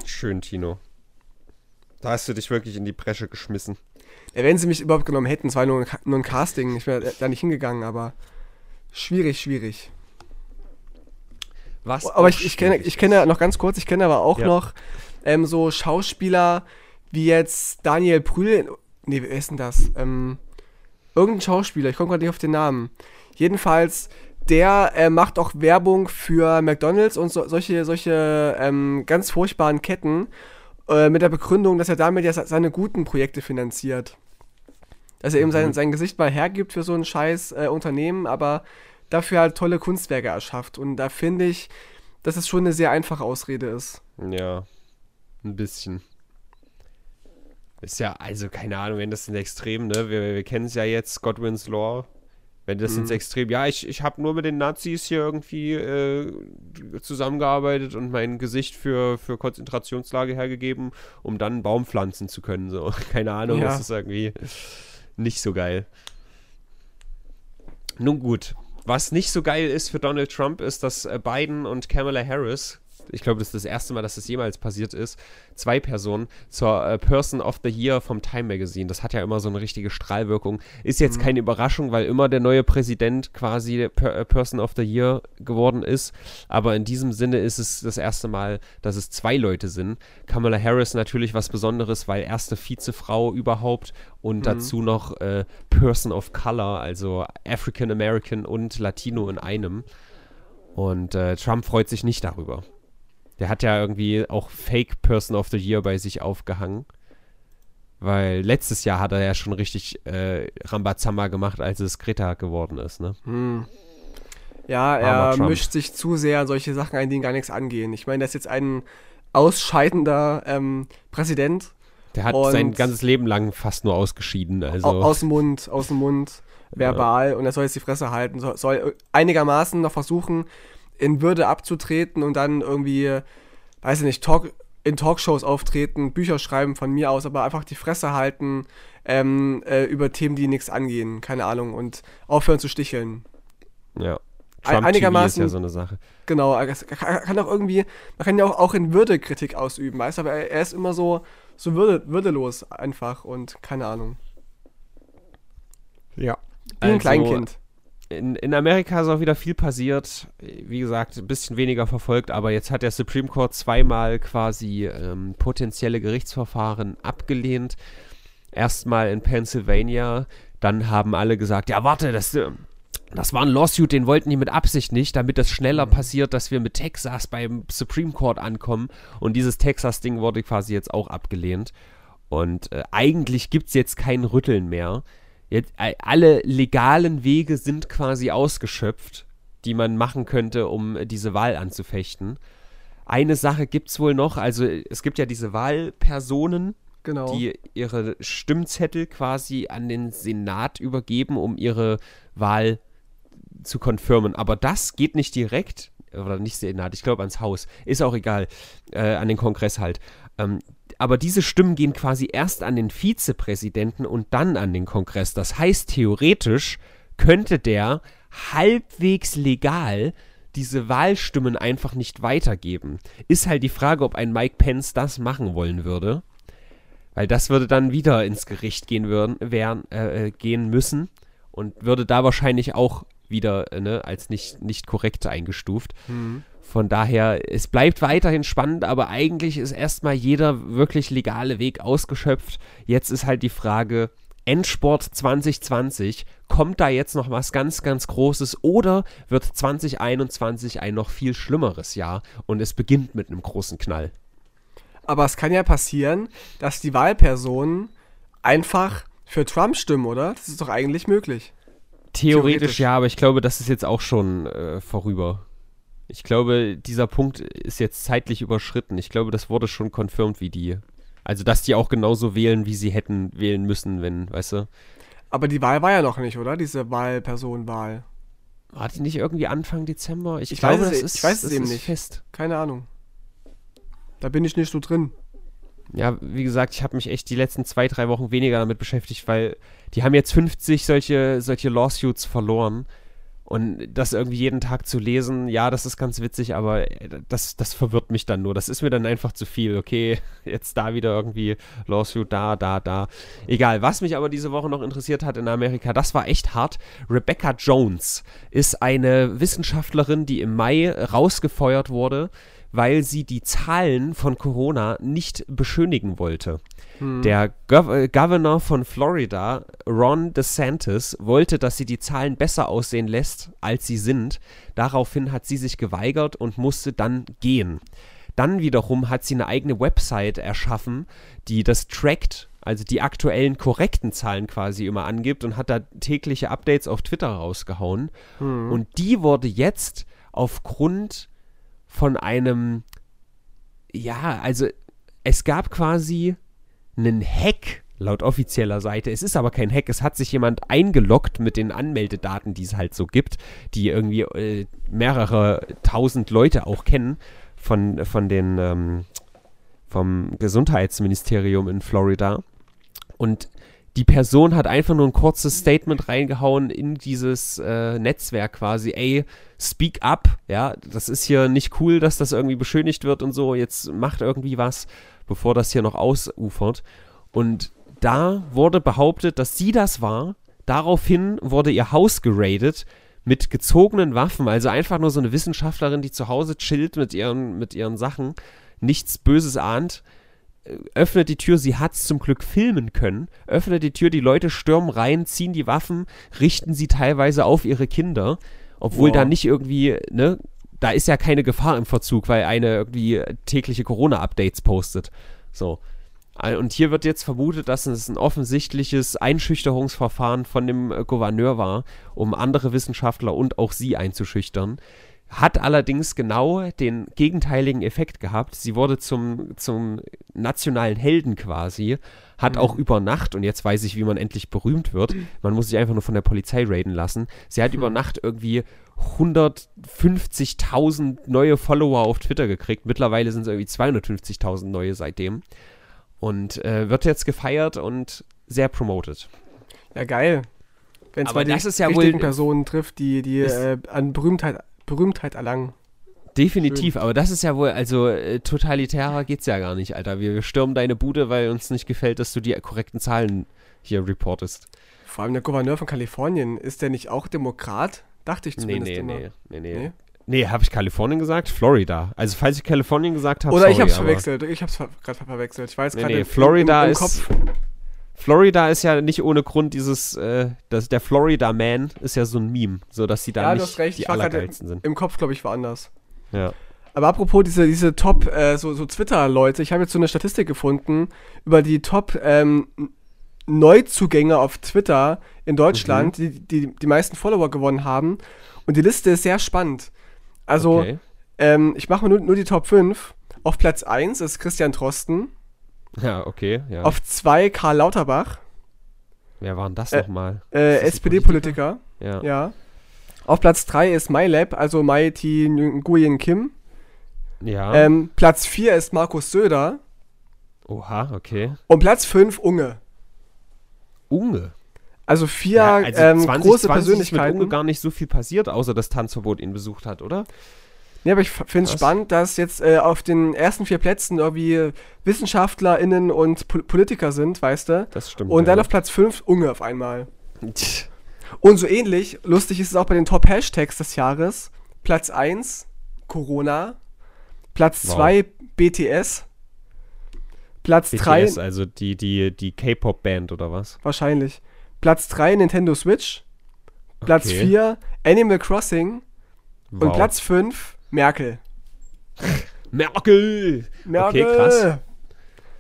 Schön, Tino. Da hast du dich wirklich in die Bresche geschmissen. Ja, wenn sie mich überhaupt genommen hätten, es war nur nur ein Casting, ich wäre da nicht hingegangen, aber schwierig, schwierig. Was Aber auch ich, ich kenne, ich kenne noch ganz kurz, ich kenne aber auch Ja. noch ähm, so Schauspieler wie jetzt Daniel Brühl. Nee, wer ist denn das? Ähm, irgendein Schauspieler, ich komme gerade nicht auf den Namen. Jedenfalls, der äh, macht auch Werbung für McDonalds und so, solche, solche ähm, ganz furchtbaren Ketten äh, mit der Begründung, dass er damit ja se- seine guten Projekte finanziert. Dass er eben sein, Mhm. sein Gesicht mal hergibt für so ein scheiß äh, Unternehmen, aber dafür halt tolle Kunstwerke erschafft. Und da finde ich, dass es schon eine sehr einfache Ausrede ist. Ja, ein bisschen. Ist ja, also keine Ahnung, wenn das ins Extrem, ne? Wir, wir kennen es ja jetzt, Godwin's Law. Wenn das ins Mhm. Extrem, ja, ich, ich habe nur mit den Nazis hier irgendwie äh, zusammengearbeitet und mein Gesicht für, für Konzentrationslage hergegeben, um dann einen Baum pflanzen zu können. So, keine Ahnung, Ja. das ist irgendwie nicht so geil. Nun gut. Was nicht so geil ist für Donald Trump, ist, dass äh, Biden und Kamala Harris, ich glaube, das ist das erste Mal, dass das jemals passiert ist, zwei Personen zur äh, Person of the Year vom Time Magazine. Das hat ja immer so eine richtige Strahlwirkung. Ist jetzt keine Überraschung, weil immer der neue Präsident quasi per äh, Person of the Year geworden ist. Aber in diesem Sinne ist es das erste Mal, dass es zwei Leute sind. Kamala Harris natürlich was Besonderes, weil erste Vizefrau überhaupt und dazu noch äh, Person of Color, also African American und Latino in einem. Und äh, Trump freut sich nicht darüber. Der hat ja irgendwie auch Fake Person of the Year bei sich aufgehangen. Weil letztes Jahr hat er ja schon richtig äh, Rambazamba gemacht, als es Greta geworden ist, ne? Hm. Ja, er mischt sich zu sehr an solche Sachen ein, die ihn gar nichts angehen. Ich meine, das ist jetzt ein ausscheidender ähm, Präsident. Der hat sein ganzes Leben lang fast nur ausgeschieden. Also, Au- Aus dem Mund, aus dem Mund, verbal. Und er soll jetzt die Fresse halten. Soll, soll einigermaßen noch versuchen, in Würde abzutreten und dann irgendwie, weiß ich nicht, Talk, in Talkshows auftreten, Bücher schreiben von mir aus, aber einfach die Fresse halten ähm, äh, über Themen, die nichts angehen. Keine Ahnung. Und aufhören zu sticheln. ja. Trump TV einigermaßen- ist ja so eine Sache. Genau, kann auch irgendwie, man kann ja auch, auch in Würde Kritik ausüben, weißt du, aber er, er ist immer so, so würde, würdelos einfach und keine Ahnung. Ja. Wie ein Kleinkind. In, in Amerika ist auch wieder viel passiert. Wie gesagt, ein bisschen weniger verfolgt, aber jetzt hat der Supreme Court zweimal quasi ähm, potenzielle Gerichtsverfahren abgelehnt. Erstmal in Pennsylvania, dann haben alle gesagt, ja warte, das, äh, das war ein Lawsuit, den wollten die mit Absicht nicht, damit das schneller passiert, dass wir mit Texas beim Supreme Court ankommen. Und dieses Texas-Ding wurde quasi jetzt auch abgelehnt. Und äh, eigentlich gibt es jetzt kein Rütteln mehr. Jetzt, äh, alle legalen Wege sind quasi ausgeschöpft, die man machen könnte, um äh, diese Wahl anzufechten. Eine Sache gibt es wohl noch, also äh, es gibt ja diese Wahlpersonen, Genau. die ihre Stimmzettel quasi an den Senat übergeben, um ihre Wahl zu konfirmen. Aber das geht nicht direkt, oder nicht Senat, ich glaube ans Haus, ist auch egal, äh, an den Kongress halt. Ähm, aber diese Stimmen gehen quasi erst an den Vizepräsidenten und dann an den Kongress. Das heißt, theoretisch könnte der halbwegs legal diese Wahlstimmen einfach nicht weitergeben. Ist halt die Frage, ob ein Mike Pence das machen wollen würde. Weil das würde dann wieder ins Gericht gehen, würden, wären, äh, äh, gehen müssen und würde da wahrscheinlich auch wieder äh, ne, als nicht, nicht korrekt eingestuft. Von daher, es bleibt weiterhin spannend, aber eigentlich ist erstmal jeder wirklich legale Weg ausgeschöpft. Jetzt ist halt die Frage, Endsport 2020, kommt da jetzt noch was ganz, ganz Großes oder wird 2021 ein noch viel schlimmeres Jahr und es beginnt mit einem großen Knall? Aber es kann ja passieren, dass die Wahlpersonen einfach für Trump stimmen, oder? Das ist doch eigentlich möglich. Theoretisch, Theoretisch. ja, aber ich glaube, das ist jetzt auch schon äh, vorüber. Ich glaube, dieser Punkt ist jetzt zeitlich überschritten. Ich glaube, das wurde schon confirmed, wie die. Also, dass die auch genauso wählen, wie sie hätten wählen müssen, wenn, weißt du. Aber die Wahl war ja noch nicht, oder? Diese Wahlpersonenwahl. War die nicht irgendwie Anfang Dezember? Ich, Ich glaube, weiß es- das ich ist, weiß es das eben ist nicht. fest. Keine Ahnung. Da bin ich nicht so drin. Ja, wie gesagt, ich habe mich echt die letzten zwei, drei Wochen weniger damit beschäftigt, weil die haben jetzt 50 solche, solche Lawsuits verloren. Und das irgendwie jeden Tag zu lesen, ja, das ist ganz witzig, aber äh, das, das verwirrt mich dann nur. Das ist mir dann einfach zu viel. Okay, jetzt da wieder irgendwie Lawsuit, da, da, da. Egal. Was mich aber diese Woche noch interessiert hat in Amerika, das war echt hart. Rebecca Jones ist eine Wissenschaftlerin, die im Mai rausgefeuert wurde, weil sie die Zahlen von Corona nicht beschönigen wollte. Der Gov äh, Governor von Florida, Ron DeSantis, wollte, dass sie die Zahlen besser aussehen lässt, als sie sind. Daraufhin hat sie sich geweigert und musste dann gehen. Dann wiederum hat sie eine eigene Website erschaffen, die das trackt, also die aktuellen korrekten Zahlen quasi immer angibt und hat da tägliche Updates auf Twitter rausgehauen. Und die wurde jetzt aufgrund von einem, ja, also es gab quasi einen Hack laut offizieller Seite. Es ist aber kein Hack, es hat sich jemand eingeloggt mit den Anmeldedaten, die es halt so gibt, die irgendwie äh, mehrere tausend Leute auch kennen von, von den ähm, vom Gesundheitsministerium in Florida. Und die Person hat einfach nur ein kurzes Statement reingehauen in dieses äh, Netzwerk quasi, ey, speak up, ja, das ist hier nicht cool, dass das irgendwie beschönigt wird und so, jetzt macht irgendwie was, bevor das hier noch ausufert. Und da wurde behauptet, dass sie das war. Daraufhin wurde ihr Haus geradet mit gezogenen Waffen, also einfach nur so eine Wissenschaftlerin, die zu Hause chillt mit ihren, mit ihren Sachen, nichts Böses ahnt, öffnet die Tür, sie hat es zum Glück filmen können, öffnet die Tür, die Leute stürmen rein, ziehen die Waffen, richten sie teilweise auf ihre Kinder, obwohl Wow. da nicht irgendwie, ne, da ist ja keine Gefahr im Verzug, weil eine irgendwie tägliche Corona-Updates postet. So. Äh, Und hier wird jetzt vermutet, dass es ein offensichtliches Einschüchterungsverfahren von dem äh, Gouverneur war, um andere Wissenschaftler und auch sie einzuschüchtern. Hat allerdings genau den gegenteiligen Effekt gehabt. Sie wurde zum, zum nationalen Helden quasi, hat auch über Nacht, und jetzt weiß ich, wie man endlich berühmt wird, man muss sich einfach nur von der Polizei raiden lassen. Sie hat über Nacht irgendwie 150.000 neue Follower auf Twitter gekriegt. Mittlerweile sind es irgendwie 250.000 neue seitdem. Und äh, wird jetzt gefeiert und sehr promoted. Ja, geil. Wenn es mal die das ist ja richtigen wohl- Personen trifft, die, die äh, an Berühmtheit, Berühmtheit erlangen. Definitiv, aber das ist ja wohl, also äh, totalitärer geht's ja gar nicht, Alter. Wir stürmen deine Bude, weil uns nicht gefällt, dass du die korrekten Zahlen hier reportest. Vor allem der Gouverneur von Kalifornien, ist der nicht auch Demokrat? Dachte ich Nee, zumindest nee, immer. nee, nee, nee. Nee? Nee, habe ich Kalifornien gesagt? Florida. Also falls ich Kalifornien gesagt habe, Oder ich sorry, hab's aber- verwechselt. Ich hab's ver gerade verwechselt. Ich jetzt Nee, gerade nee, im- Florida im, im ist- Kopf. Florida ist ja nicht ohne Grund dieses, äh, das, der Florida Man ist ja so ein Meme, so dass sie da Ja, du nicht hast recht. die allergeilsten sind. im Kopf, glaube ich, woanders. Ja. Aber apropos diese, diese Top, äh, so, so Twitter-Leute, ich habe jetzt so eine Statistik gefunden über die Top ähm, Neuzugänge auf Twitter in Deutschland, die, die die meisten Follower gewonnen haben. Und die Liste ist sehr spannend. Also, okay. ähm, ich mache mal nur, nur die Top 5. Auf Platz 1 ist Christian Drosten. Ja, okay, ja. Auf 2 Karl Lauterbach, Wer war denn das äh, nochmal? äh, SPD-Politiker. Ja. Ja. Auf Platz 3 ist MyLab, also Mai T. Nguyen Kim. Ja. Ähm, Platz 4 ist Markus Söder. Oha, okay. Und Platz 5 Unge. Unge. Also vier also ähm, 2020 große ist mit Persönlichkeiten. Unge gar nicht so viel passiert, außer das Tanzverbot ihn besucht hat, oder? Ja, aber ich finde es spannend, dass jetzt äh, auf den ersten vier Plätzen irgendwie WissenschaftlerInnen und Pol Politiker sind, weißt du? Das stimmt. Und dann ja. auf Platz 5 Unge auf einmal. Und so ähnlich, lustig ist es auch bei den Top-Hashtags des Jahres. Platz 1 Corona. Platz Wow. 2 BTS. Platz 3 BTS, also die, die, die K-Pop-Band oder was? wahrscheinlich. Platz 3 Nintendo Switch. Platz Okay. 4 Animal Crossing. Und Wow. Platz 5 Merkel. Merkel! Merkel! Okay, krass.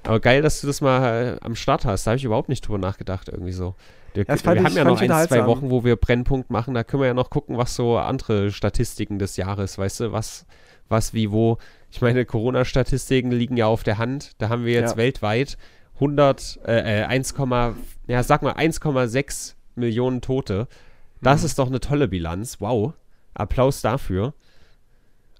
Aber geil, dass du das mal äh, am Start hast. Da habe ich überhaupt nicht drüber nachgedacht, irgendwie so. Wir, wir ich- haben ja noch ein, zwei. Wochen, wo wir Brennpunkt machen. Da können wir ja noch gucken, was so andere Statistiken des Jahres, weißt du, was, was wie, wo. Ich meine, Corona-Statistiken liegen ja auf der Hand. Da haben wir jetzt Ja. weltweit 100, äh, äh, 1, ja, sag mal 1,6 Millionen Tote. Das Mhm. ist doch eine tolle Bilanz. Wow. Applaus dafür.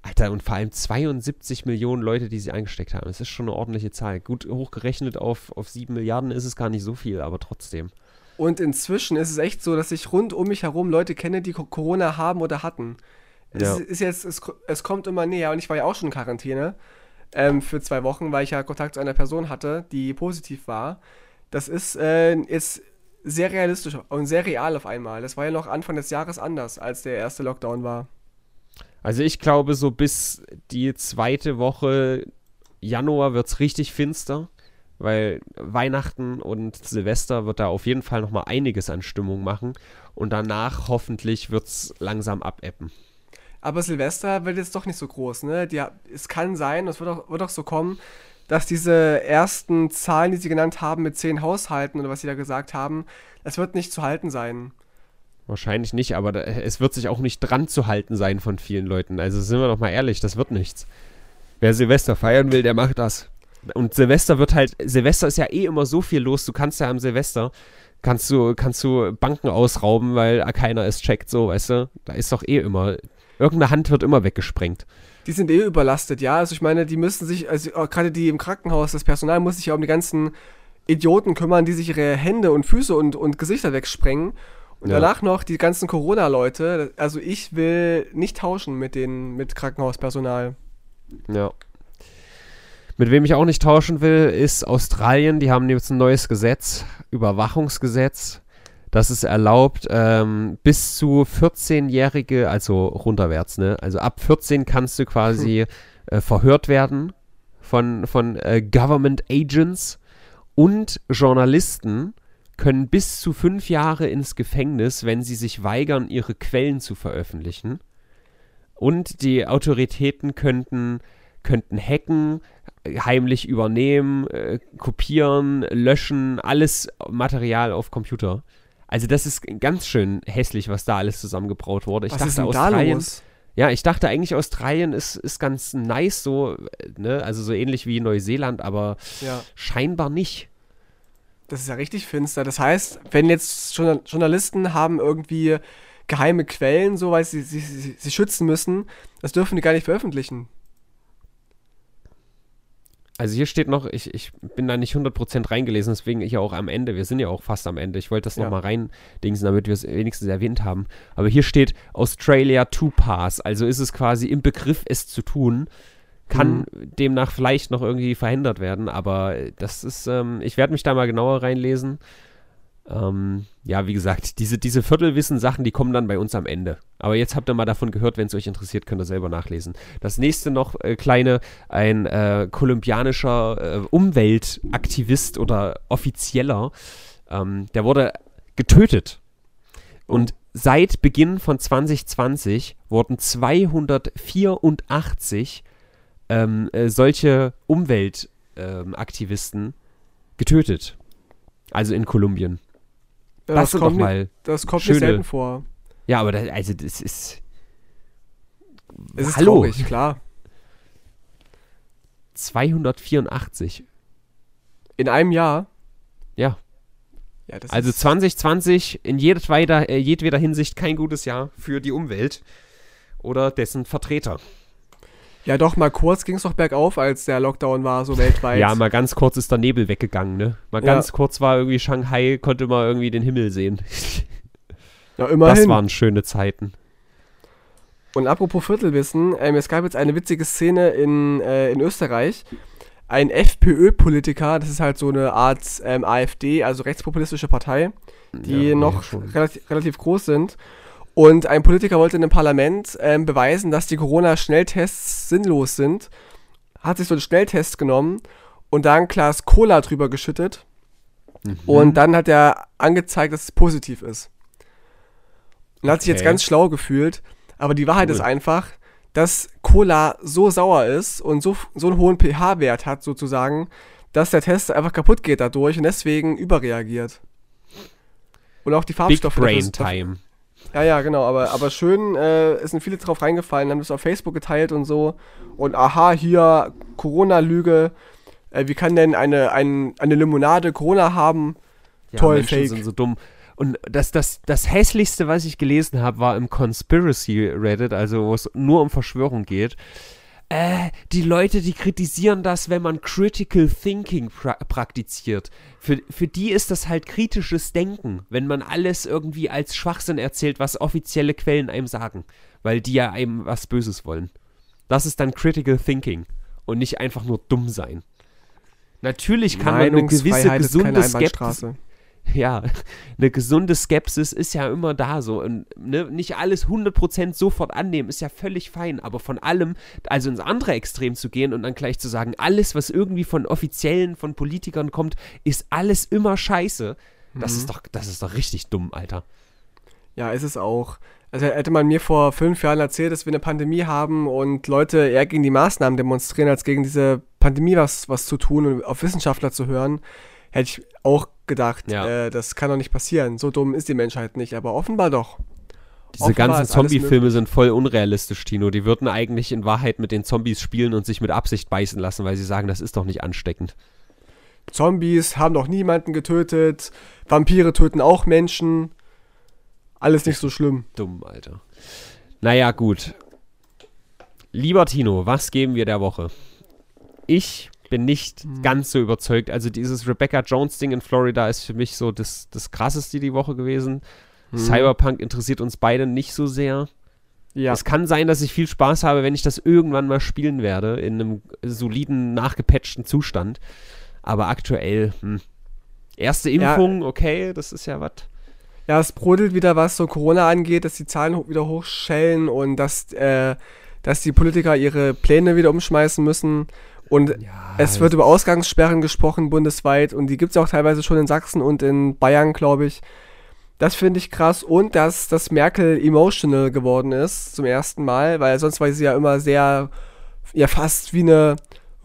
Alter, und vor allem 72 Millionen Leute, die sie eingesteckt haben. Das ist schon eine ordentliche Zahl. Gut hochgerechnet auf, auf 7 Milliarden ist es gar nicht so viel, aber trotzdem. Und inzwischen ist es echt so, dass ich rund um mich herum Leute kenne, die Co- Corona haben oder hatten. Ja. Es ist jetzt, es, es kommt immer näher und ich war ja auch schon in Quarantäne ähm, für zwei Wochen, weil ich ja Kontakt zu einer Person hatte, die positiv war. Das ist äh, jetzt sehr realistisch und sehr real auf einmal. Das war ja noch Anfang des Jahres anders, als der erste Lockdown war. Also ich glaube, so bis die zweite Woche Januar wird es richtig finster, weil Weihnachten und Silvester wird da auf jeden Fall nochmal einiges an Stimmung machen. Und danach hoffentlich wird es langsam abebben. Aber Silvester wird jetzt doch nicht so groß, ne? Die, es kann sein, es wird auch, wird auch so kommen, dass diese ersten Zahlen, die sie genannt haben, mit zehn Haushalten oder was sie da gesagt haben, das wird nicht zu halten sein. Wahrscheinlich nicht, aber da, es wird sich auch nicht dran zu halten sein von vielen Leuten. Also sind wir doch mal ehrlich, das wird nichts. Wer Silvester feiern will, der macht das. Und Silvester wird halt, Silvester ist ja eh immer so viel los. Du kannst ja am Silvester, kannst du, kannst du Banken ausrauben, weil keiner es checkt, so, weißt du? Da ist doch eh immer, irgendeine Hand wird immer weggesprengt. Die sind eh überlastet, ja. Also ich meine, die müssen sich, also auch gerade die im Krankenhaus, das Personal muss sich ja um die ganzen Idioten kümmern, die sich ihre Hände und Füße und, und Gesichter wegsprengen. Und Ja. danach noch die ganzen Corona-Leute. Also ich will nicht tauschen mit den, mit Krankenhauspersonal. Ja. Mit wem ich auch nicht tauschen will, ist Australien. Die haben jetzt ein neues Gesetz, Überwachungsgesetz. Das es erlaubt, ähm, bis zu 14-Jährige, also runterwärts, ne? Also ab 14 kannst du quasi äh, verhört werden von, von äh, Government Agents und Journalisten können bis zu fünf Jahre ins Gefängnis, wenn sie sich weigern, ihre Quellen zu veröffentlichen. Und die Autoritäten könnten, könnten hacken, heimlich übernehmen, äh, kopieren, löschen, alles Material auf Computer. Also das ist ganz schön hässlich, was da alles zusammengebraut wurde. Ich was dachte, ist denn da Australien, los? ja, ich dachte eigentlich, Australien ist, ist ganz nice, so, äh, ne, also so ähnlich wie Neuseeland, aber Ja. scheinbar nicht. Das ist ja richtig finster. Das heißt, wenn jetzt Journal- Journalisten haben irgendwie geheime Quellen, so weil sie, sie, sie, sie schützen müssen, das dürfen die gar nicht veröffentlichen. Also hier steht noch, ich, ich bin da nicht 100% reingelesen, deswegen ich auch am Ende. Wir sind ja auch fast am Ende. Ich wollte das Ja. nochmal reindingsen, damit wir es wenigstens erwähnt haben. Aber hier steht Australia to pass. Also ist es quasi im Begriff, es zu tun. Kann demnach vielleicht noch irgendwie verhindert werden, aber das ist, ähm, ich werde mich da mal genauer reinlesen. Ähm, ja, wie gesagt, diese, diese Viertelwissen-Sachen, die kommen dann bei uns am Ende. Aber jetzt habt ihr mal davon gehört, wenn es euch interessiert, könnt ihr selber nachlesen. Das nächste noch, äh, kleine, ein äh, kolumbianischer äh, Umweltaktivist oder Offizieller, ähm, der wurde getötet. Und seit Beginn von 2020 wurden 284 ähm, äh, solche Umweltaktivisten getötet. Also in Kolumbien. Ja, das doch kommt, mal. das kommt schöne- nicht selten vor. Ja, aber das, also das ist. Es ist Hallo. traurig, klar. 284. In einem Jahr. Ja. Ja, das Also ist, 2020 in jedweder, äh, jedweder Hinsicht kein gutes Jahr für die Umwelt oder dessen Vertreter. Ja, doch, mal kurz ging es doch bergauf, als der Lockdown war, so weltweit. Ja, mal ganz kurz ist der Nebel weggegangen, ne? Mal Ja. ganz kurz war irgendwie Shanghai, konnte man irgendwie den Himmel sehen. ja immerhin. Das waren schöne Zeiten. Und apropos Viertelwissen, ähm, es gab jetzt eine witzige Szene in, äh, in Österreich. Ein FPÖ-Politiker, das ist halt so eine Art ähm, AfD, also rechtspopulistische Partei, die Ja, noch relativ, relativ groß sind. Und ein Politiker wollte in einem Parlament ähm, beweisen, dass die Corona-Schnelltests sinnlos sind. Hat sich so einen Schnelltest genommen und da ein Glas Cola drüber geschüttet. Mhm. Und dann hat er angezeigt, dass es positiv ist. Und hat sich jetzt Okay. ganz schlau gefühlt. Aber die Wahrheit Cool. ist einfach, dass Cola so sauer ist und so, so einen hohen pH-Wert hat, sozusagen, dass der Test einfach kaputt geht dadurch und deswegen überreagiert. Und auch die Big Farbstoffe. dafür- Brain Time. Ja, ja, genau. Aber, aber schön, äh, es sind viele drauf reingefallen, haben das auf Facebook geteilt und so. Und aha, hier, Corona-Lüge. Äh, wie kann denn eine, ein, eine Limonade Corona haben? Ja, Toll, Menschen fake. sind so dumm. Und das, das, das hässlichste, was ich gelesen habe, war im Conspiracy Reddit, also wo es nur um Verschwörung geht. Äh, die Leute, die kritisieren das, wenn man Critical Thinking pra praktiziert. Für, für die ist das halt kritisches Denken, wenn man alles irgendwie als Schwachsinn erzählt, was offizielle Quellen einem sagen. Weil die ja einem was Böses wollen. Das ist dann Critical Thinking und nicht einfach nur dumm sein. Natürlich kann man eine gewisse gesunde Skepsis. Ja, eine gesunde Skepsis ist ja immer da so. Und ne, nicht alles 100% sofort annehmen, ist ja völlig fein. Aber von allem, also ins andere Extrem zu gehen und dann gleich zu sagen, alles, was irgendwie von Offiziellen, von Politikern kommt, ist alles immer scheiße. Das, Mhm. ist, doch, das ist doch richtig dumm, Alter. Ja, ist es auch. Also hätte man mir vor fünf Jahren erzählt, dass wir eine Pandemie haben und Leute eher gegen die Maßnahmen demonstrieren, als gegen diese Pandemie was, was zu tun und auf Wissenschaftler zu hören, hätte ich auch gedacht, Ja. äh, das kann doch nicht passieren. So dumm ist die Menschheit nicht, aber offenbar doch. Diese Offenbar ganzen Zombie-Filme sind voll unrealistisch, Tino. Die würden eigentlich in Wahrheit mit den Zombies spielen und sich mit Absicht beißen lassen, weil sie sagen, das ist doch nicht ansteckend. Zombies haben doch niemanden getötet, Vampire töten auch Menschen. Alles nicht so schlimm. Dumm, Alter. Naja, gut. Lieber Tino, was geben wir der Woche? Ich bin nicht Hm. ganz so überzeugt. Also dieses Rebecca Jones-Ding in Florida ist für mich so das, das krasseste die Woche gewesen. Hm. Cyberpunk interessiert uns beide nicht so sehr. Ja. Es kann sein, dass ich viel Spaß habe, wenn ich das irgendwann mal spielen werde, in einem soliden, nachgepatchten Zustand. Aber aktuell, hm. Erste Ja. Impfung, okay, das ist ja was. Ja, es brodelt wieder, was so Corona angeht, dass die Zahlen wieder hochschellen und dass, äh, dass die Politiker ihre Pläne wieder umschmeißen müssen. Und Ja, es wird über Ausgangssperren gesprochen bundesweit und die gibt es auch teilweise schon in Sachsen und in Bayern, glaube ich. Das finde ich krass und dass, dass Merkel emotional geworden ist zum ersten Mal, weil sonst war sie ja immer sehr, ja fast wie eine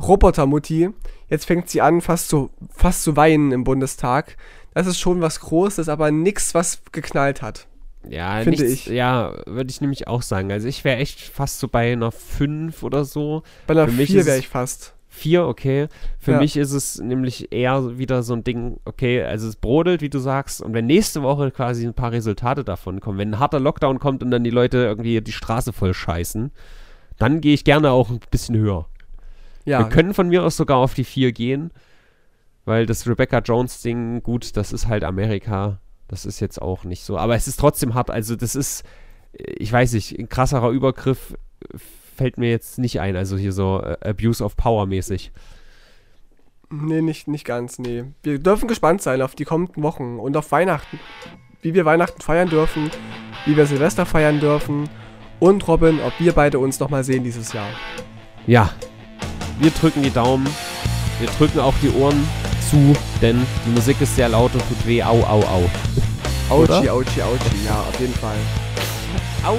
Robotermutti. Jetzt fängt sie an, fast zu, fast zu weinen im Bundestag. Das ist schon was Großes, aber nichts, was geknallt hat. Ja, Finde nichts, ich. Ja, würde ich nämlich auch sagen. Also ich wäre echt fast so bei einer 5 oder so. Bei einer Für mich 4 ist wäre ich fast. 4, okay. Für Ja. mich ist es nämlich eher wieder so ein Ding, okay, also es brodelt, wie du sagst, und wenn nächste Woche quasi ein paar Resultate davon kommen, wenn ein harter Lockdown kommt und dann die Leute irgendwie die Straße voll scheißen, dann gehe ich gerne auch ein bisschen höher. Ja, Wir können von mir aus sogar auf die 4 gehen, weil das Rebecca Jones-Ding, gut, das ist halt Amerika. Das ist jetzt auch nicht so. Aber es ist trotzdem hart. Also, das ist, äh, ich weiß nicht, ein krasserer Übergriff fällt mir jetzt nicht ein. Also hier so äh, Abuse of Power mäßig. Nee, nicht, nicht ganz, nee. Wir dürfen gespannt sein auf die kommenden Wochen und auf Weihnachten. Wie wir Weihnachten feiern dürfen, wie wir Silvester feiern dürfen und Robin, ob wir beide uns nochmal sehen dieses Jahr. Ja, wir drücken die Daumen. Wir drücken auch die Ohren zu, denn die Musik ist sehr laut und tut weh. Au, au, au. Autschi, autschi, autschi, ja, auf jeden Fall. Au,